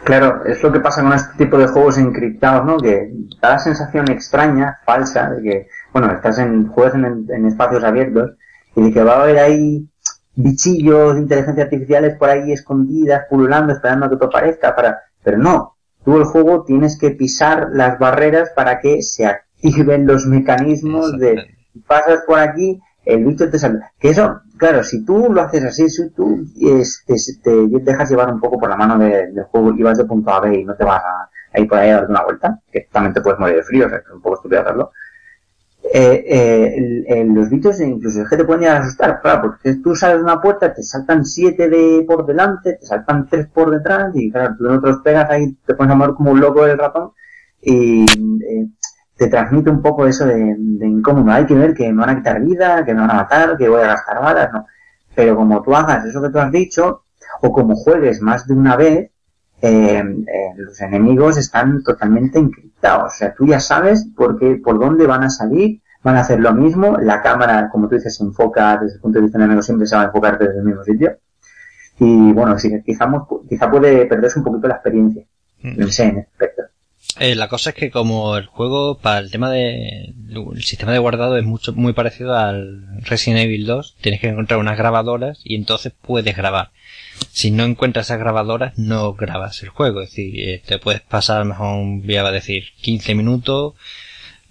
Claro, es lo que pasa con este tipo de juegos encriptados, ¿no? Que da la sensación extraña, falsa, de que, bueno, estás en, juegos en, en espacios abiertos y de que va a haber ahí bichillos de inteligencia artificiales por ahí escondidas, pululando, esperando a que te aparezca, para, pero no. Tú el juego tienes que pisar las barreras para que se activen los mecanismos de pasas por aquí, el bicho te sale. Que eso, claro, si tú lo haces así, si tú es, te, te, dejas llevar un poco por la mano de, del juego y vas de punto A a B y no te vas a, a ir por ahí a darte una vuelta, que también te puedes morir de frío, o sea, es un poco estúpido hacerlo. Eh, eh, el, el, los bichos incluso es que te pueden asustar, claro, porque tú sales de una puerta, te saltan siete de por delante, te saltan tres por detrás, y claro, tú no te los pegas ahí, te pones a mover como un loco del ratón, y eh, te transmite un poco eso de, de, incómodo. Hay que ver que me van a quitar vida, que me van a matar, que voy a gastar balas, no. Pero como tú hagas eso que tú has dicho, o como juegues más de una vez, eh, eh, los enemigos están totalmente encriptados. O sea, tú ya sabes por qué, por dónde van a salir, van a hacer lo mismo. La cámara, como tú dices, se enfoca desde el punto de vista enemigo, siempre se va a enfocar desde el mismo sitio. Y bueno, sí, quizá, quizá puede perderse un poquito la experiencia. No sé, en aspecto. Eh, la cosa es que como el juego para el tema de el sistema de guardado es mucho muy parecido al Resident Evil 2, tienes que encontrar unas grabadoras y entonces puedes grabar. Si no encuentras esas grabadoras no grabas el juego, es decir, eh, te puedes pasar a mejor un día va a decir 15 minutos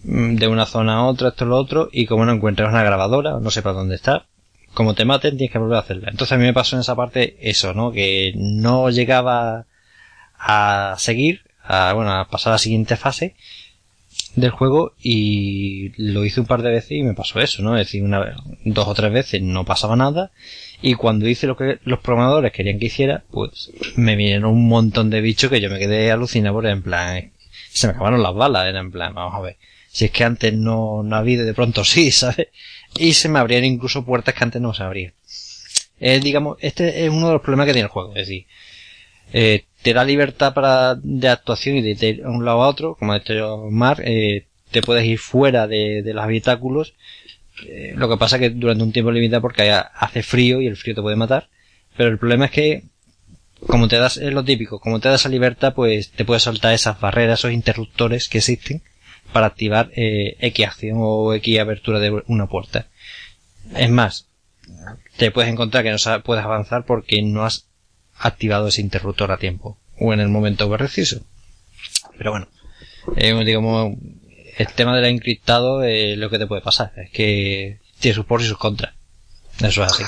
mm, de una zona a otra, esto lo otro y como no encuentras una grabadora, no sé para dónde está, como te maten tienes que volver a hacerla. Entonces a mí me pasó en esa parte eso, ¿no? Que no llegaba a seguir a, bueno, a pasar a la siguiente fase del juego y lo hice un par de veces y me pasó eso, ¿no? Es decir, una dos o tres veces no pasaba nada y cuando hice lo que los programadores querían que hiciera, pues me vinieron un montón de bichos que yo me quedé alucinado por en plan, se me acabaron las balas, era en plan, vamos a ver, si es que antes no, no había de pronto sí, [laughs] ¿sabes? Y se me abrían incluso puertas que antes no se abrían. Eh, digamos, este es uno de los problemas que tiene el juego, es decir, eh, te da libertad para, de actuación y de ir un lado a otro, como ha dicho Mar, eh, te puedes ir fuera de, los habitáculos. Eh, lo que pasa que durante un tiempo limitado porque hace frío y el frío te puede matar. Pero el problema es que, como te das, es lo típico, como te das esa libertad, pues te puedes soltar esas barreras, esos interruptores que existen para activar eh, X acción o X apertura de una puerta. Es más, te puedes encontrar que no puedes avanzar porque no has activado ese interruptor a tiempo o en el momento preciso. Pero bueno, eh, digamos, el tema del encriptado es lo que te puede pasar. Es que tiene sus pros y sus contras. Eso es así.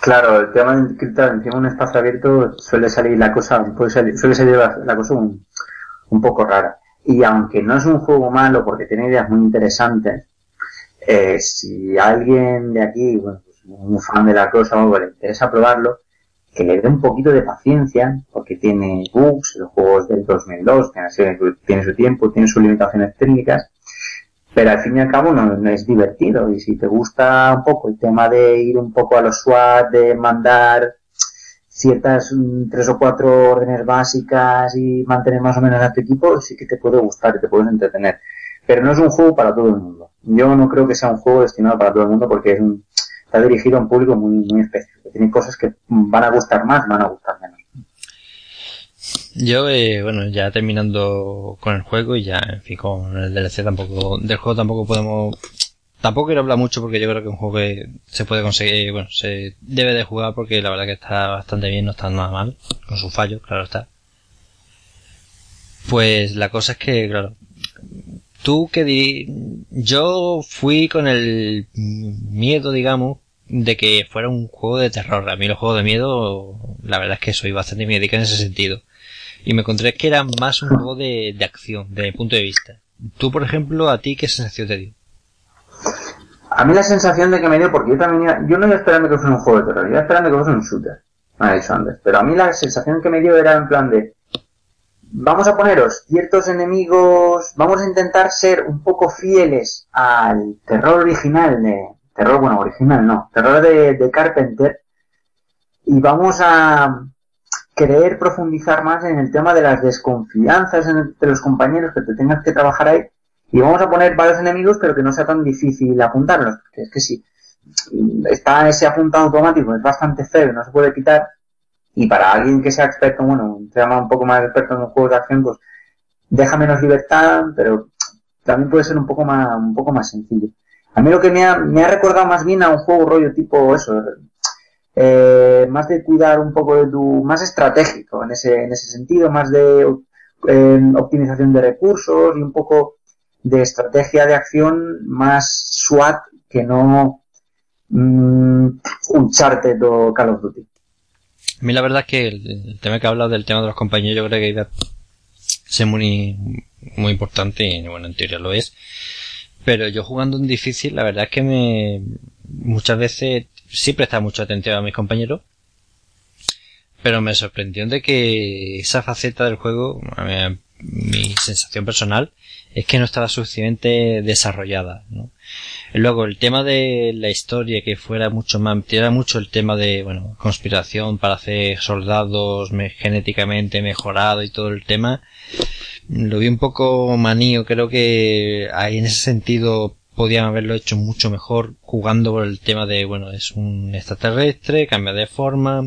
Claro, el tema del encriptado encima un espacio abierto suele salir la cosa, suele salir la, cosa un, poco rara. Y aunque no es un juego malo porque tiene ideas muy interesantes, eh, si alguien de aquí, bueno, pues un fan de la cosa le interesa probarlo, que le dé un poquito de paciencia, porque tiene bugs, los juegos del 2002, tiene, tiene su tiempo, tiene sus limitaciones técnicas, pero al fin y al cabo no, es divertido. Y si te gusta un poco el tema de ir un poco a los SWAT, de mandar ciertas mm, tres o cuatro órdenes básicas y mantener más o menos a tu equipo, sí que te puede gustar y te puedes entretener. Pero no es un juego para todo el mundo. Yo no creo que sea un juego destinado para todo el mundo porque es un, está dirigido a un público muy, muy específico. Tiene cosas que van a gustar más, van a gustar menos. Yo, eh, bueno, ya terminando con el juego y ya, en fin, con el DLC tampoco, del juego tampoco podemos, tampoco quiero hablar mucho porque yo creo que un juego que se puede conseguir, bueno, se debe de jugar porque la verdad que está bastante bien, no está nada mal, con sus fallos, claro está. Pues la cosa es que, claro, tú que di yo fui con el miedo, digamos, de que fuera un juego de terror. A mí los juegos de miedo, la verdad es que soy bastante médica en ese sentido. Y me encontré que era más un juego de, de acción, desde mi punto de vista. Tú, por ejemplo, ¿a ti qué sensación te dio? A mí la sensación de que me dio, porque yo también iba, yo no iba esperando que fuera un juego de terror, iba esperando que fuera un shooter, me ha dicho antes. Pero a mí la sensación que me dio era en plan de, vamos a poneros ciertos enemigos, vamos a intentar ser un poco fieles al terror original de, terror, bueno, original no, terror de, Carpenter, y vamos a, querer profundizar más en el tema de las desconfianzas entre los compañeros que te tengas que trabajar ahí. Y vamos a poner varios enemigos pero que no sea tan difícil apuntarlos porque es que si está ese apuntado automático es bastante feo no se puede quitar. Y para alguien que sea experto bueno se llama un poco más experto en los juegos de acción pues deja menos libertad pero también puede ser un poco más un poco más sencillo a mí lo que me ha, me ha recordado más bien a un juego rollo tipo eso eh, más de cuidar un poco de tu, más estratégico en ese, en ese sentido, más de eh, optimización de recursos y un poco de estrategia de acción más SWAT que no mm, un Charter o Call of Duty. A mí la verdad es que el, tema que ha hablado del tema de los compañeros yo creo que muy, muy importante y bueno, en teoría lo es. Pero yo jugando en difícil, la verdad es que me, muchas veces sí presta mucha atención a mis compañeros, pero me sorprendió de que esa faceta del juego, mi sensación personal, es que no estaba suficientemente desarrollada, ¿no? Luego, el tema de la historia, que fuera mucho más, era mucho el tema de, bueno, conspiración para hacer soldados genéticamente mejorados y todo el tema, lo vi un poco manío, creo que ahí en ese sentido podían haberlo hecho mucho mejor jugando por el tema de, bueno, es un extraterrestre, cambia de forma,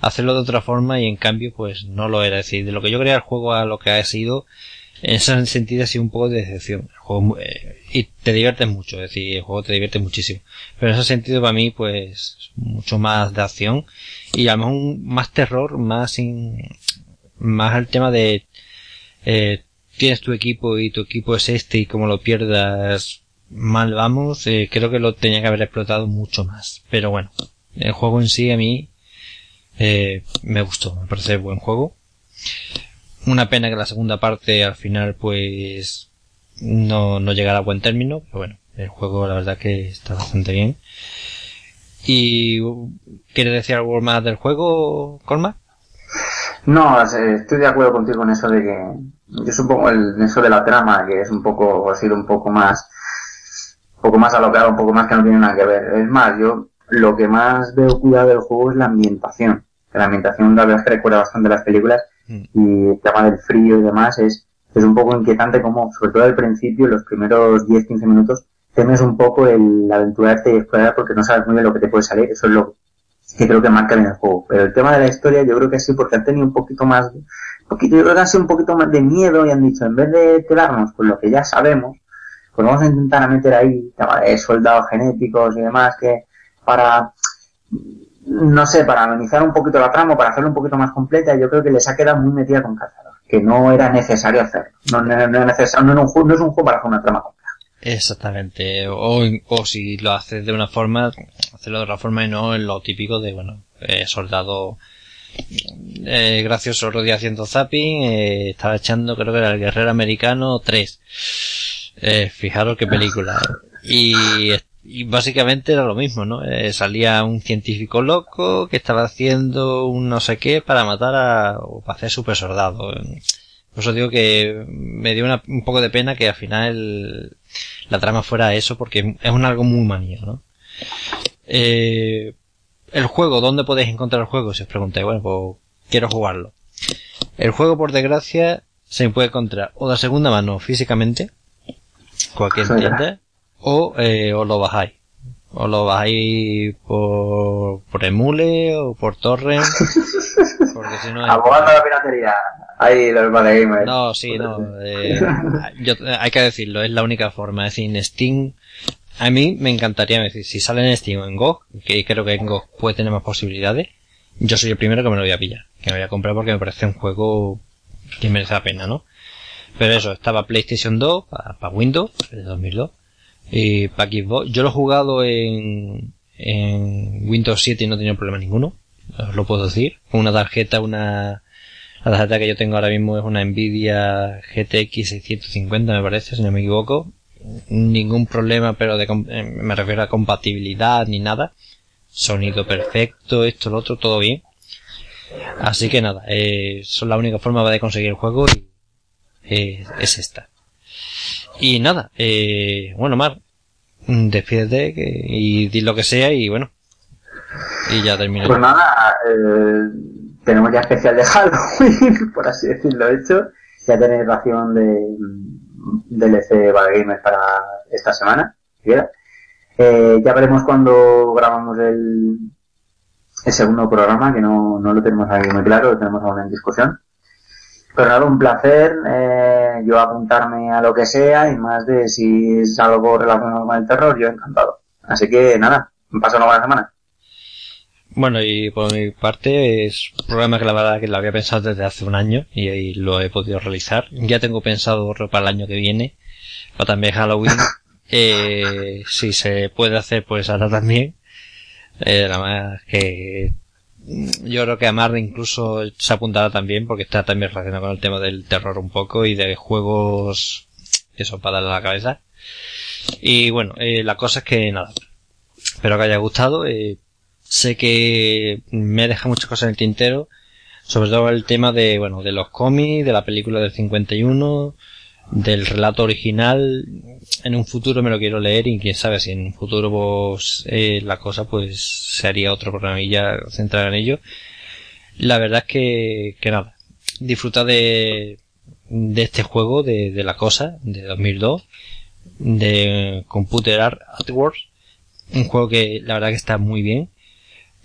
hacerlo de otra forma y en cambio pues no lo era. Es decir, de lo que yo creía el juego a lo que ha sido, en ese sentido ha sido un poco de decepción. El juego, eh, y te diviertes mucho, es decir, el juego te divierte muchísimo. Pero en ese sentido para mí pues mucho más de acción y a lo mejor más terror, más sin, más el tema de, eh, tienes tu equipo y tu equipo es este y como lo pierdas mal vamos, eh, creo que lo tenía que haber explotado mucho más. Pero bueno, el juego en sí a mí eh, me gustó, me parece buen juego. Una pena que la segunda parte al final pues no, no llegara a buen término, pero bueno, el juego la verdad que está bastante bien. ¿Y quieres decir algo más del juego, Colma? No, estoy de acuerdo contigo en eso de que yo supongo el, eso de la trama que es un poco, ha sido un poco más poco más alocado, un poco más que no tiene nada que ver. Es más, yo lo que más veo cuidado del juego es la ambientación. La ambientación la verdad es que recuerda bastante las películas. Y el tema del frío y demás es, es un poco inquietante como, sobre todo al principio, los primeros 10-15 minutos, temes un poco el aventurarte y explorar porque no sabes muy bien lo que te puede salir, eso es lo que creo que marca en el juego. Pero el tema de la historia yo creo que sí, porque han tenido un poquito más, un poquito, yo creo que han sido un poquito más de miedo y han dicho, en vez de quedarnos con lo que ya sabemos, pues vamos a intentar meter ahí soldados genéticos y demás que para no sé, para analizar un poquito la trama, para hacerlo un poquito más completa, yo creo que les ha quedado muy metida con cazador, que no era necesario hacerlo. No, no, no, necesario, no, no es un juego para hacer una trama compleja. Exactamente, o, o si lo haces de una forma, hacerlo de otra forma y no en lo típico de, bueno, eh, soldado eh, gracioso rodilla haciendo zapping, eh, estaba echando creo que era el guerrero americano 3. Eh, fijaros qué película. Y y básicamente era lo mismo, ¿no? Eh, salía un científico loco que estaba haciendo un no sé qué para matar a, o para hacer super soldado. Por eso digo que me dio un poco de pena que al final la trama fuera eso porque es un algo muy manía, ¿no? Eh, el juego, ¿dónde podéis encontrar el juego? Si os preguntáis, bueno, pues quiero jugarlo. El juego, por desgracia, se puede encontrar o de segunda mano físicamente, cualquier tienda, o eh, os lo bajáis. O lo bajáis por, por emule o por torrent. [laughs] Porque si no... Abogando la piratería. Ahí los gamers. No, sí, no. Eh, yo, hay que decirlo, es la única forma. Es decir, en Steam, a mí me encantaría decir, si sale en Steam o en GOG, que creo que en GOG puede tener más posibilidades, yo soy el primero que me lo voy a pillar. Que me voy a comprar porque me parece un juego que merece la pena, ¿no? Pero eso, estaba PlayStation 2 para, Windows, de 2002 y para yo lo he jugado en, en Windows 7 y no he tenido problema ninguno. Os lo puedo decir. Una tarjeta, una, la tarjeta que yo tengo ahora mismo es una Nvidia GTX 650 me parece, si no me equivoco. Ningún problema, pero de, eh, me refiero a compatibilidad ni nada. Sonido perfecto, esto, lo otro, todo bien. Así que nada, eh, son la única forma de conseguir el juego y eh, es esta. Y nada, eh, bueno, Mar, despídete y di lo que sea y bueno. Y ya termino. Pues nada, eh, tenemos ya especial de Halloween, [laughs] por así decirlo hecho. Ya tenéis ración de mm, DLC Gamer para esta semana, eh, ya veremos cuando grabamos el, el segundo programa, que no, no lo tenemos aquí muy claro, lo tenemos aún en discusión. Pero nada, un placer eh, yo apuntarme a lo que sea y más de si es algo relacionado con el terror, yo encantado. Así que nada, me paso una buena semana. Bueno, y por mi parte es un programa que la verdad que lo había pensado desde hace un año y ahí lo he podido realizar. Ya tengo pensado otro para el año que viene, para también Halloween. [laughs] eh, si se puede hacer, pues ahora también. Eh, nada más que yo creo que Amar incluso se apuntará también porque está también relacionado con el tema del terror un poco y de juegos eso para darle a la cabeza. Y bueno eh, la cosa es que nada. Espero que haya gustado. Eh, sé que me deja muchas cosas en el tintero sobre todo el tema de bueno de los cómics de la película del 51 del relato original en un futuro me lo quiero leer y quién sabe si en un futuro pues, eh, la cosa pues se haría otro programilla centrado en ello. La verdad es que, que nada disfruta de, de este juego de, de la cosa de 2002 de Computer Art Artworks un juego que la verdad que está muy bien.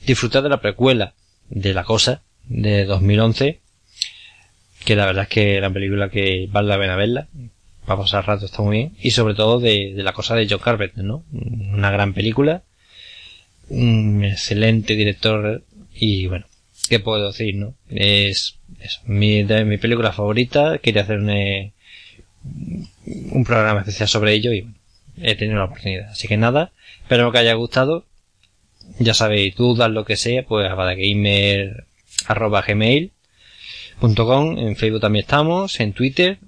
Disfrutar de la precuela de la cosa de 2011 que la verdad es que la película que vale la pena verla, para pasar rato está muy bien, y sobre todo de, la cosa de John Carpenter, ¿no? Una gran película, un excelente director, y bueno, ¿qué puedo decir, no? Es, mi, de mi película favorita, quería hacer un, un programa especial sobre ello y bueno, he tenido la oportunidad. Así que nada, espero que haya gustado. Ya sabéis, dudas, lo que sea, pues a gamer arroba gmail en Facebook también estamos, en Twitter,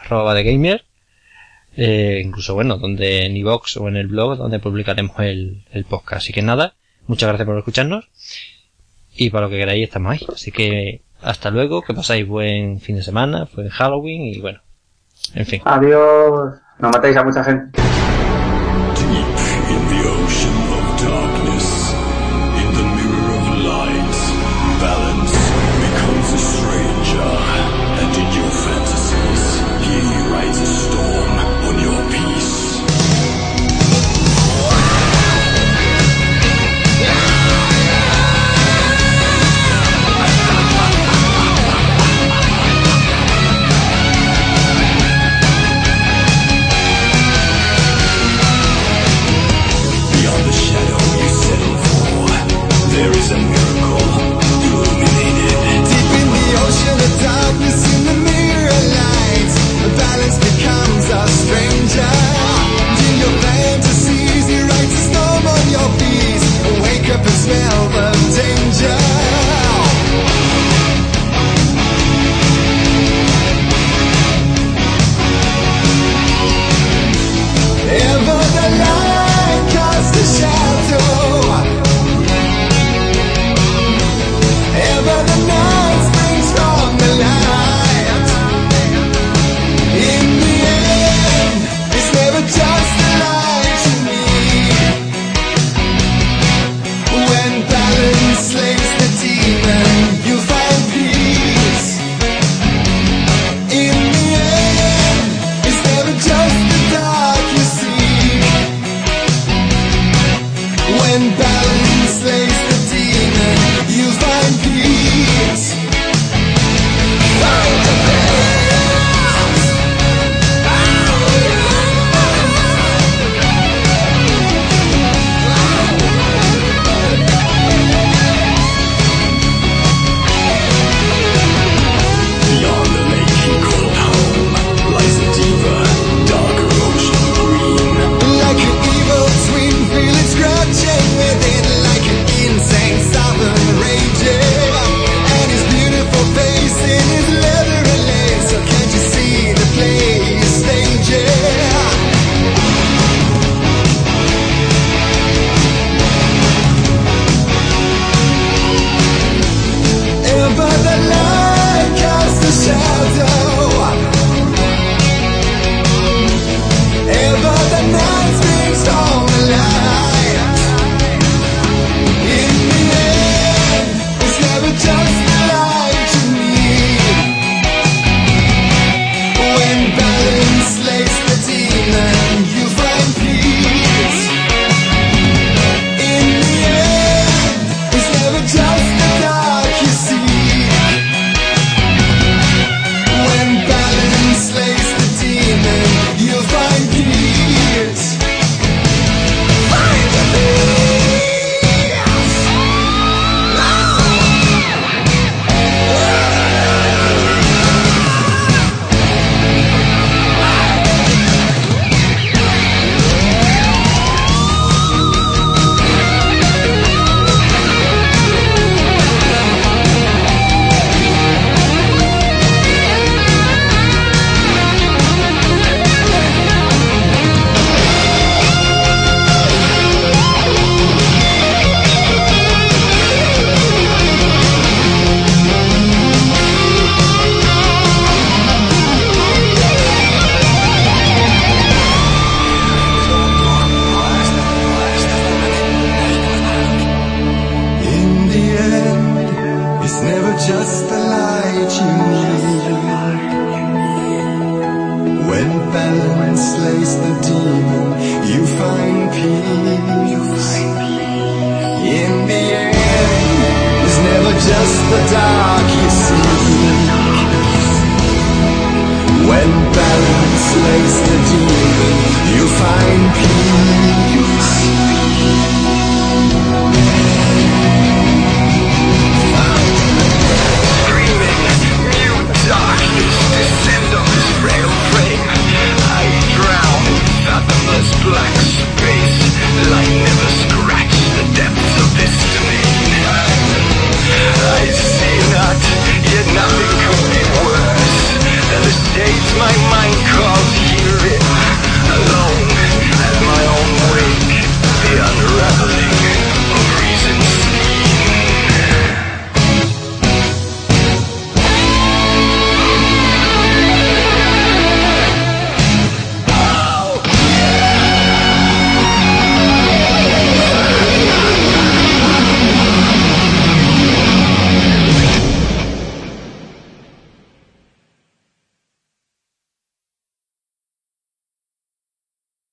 arroba de gamer, eh, incluso bueno, donde en iVox o en el blog donde publicaremos el, el podcast. Así que nada, muchas gracias por escucharnos y para lo que queráis estamos ahí. Así que hasta luego, que pasáis buen fin de semana, fue Halloween y bueno, en fin. Adiós, no matéis a mucha gente.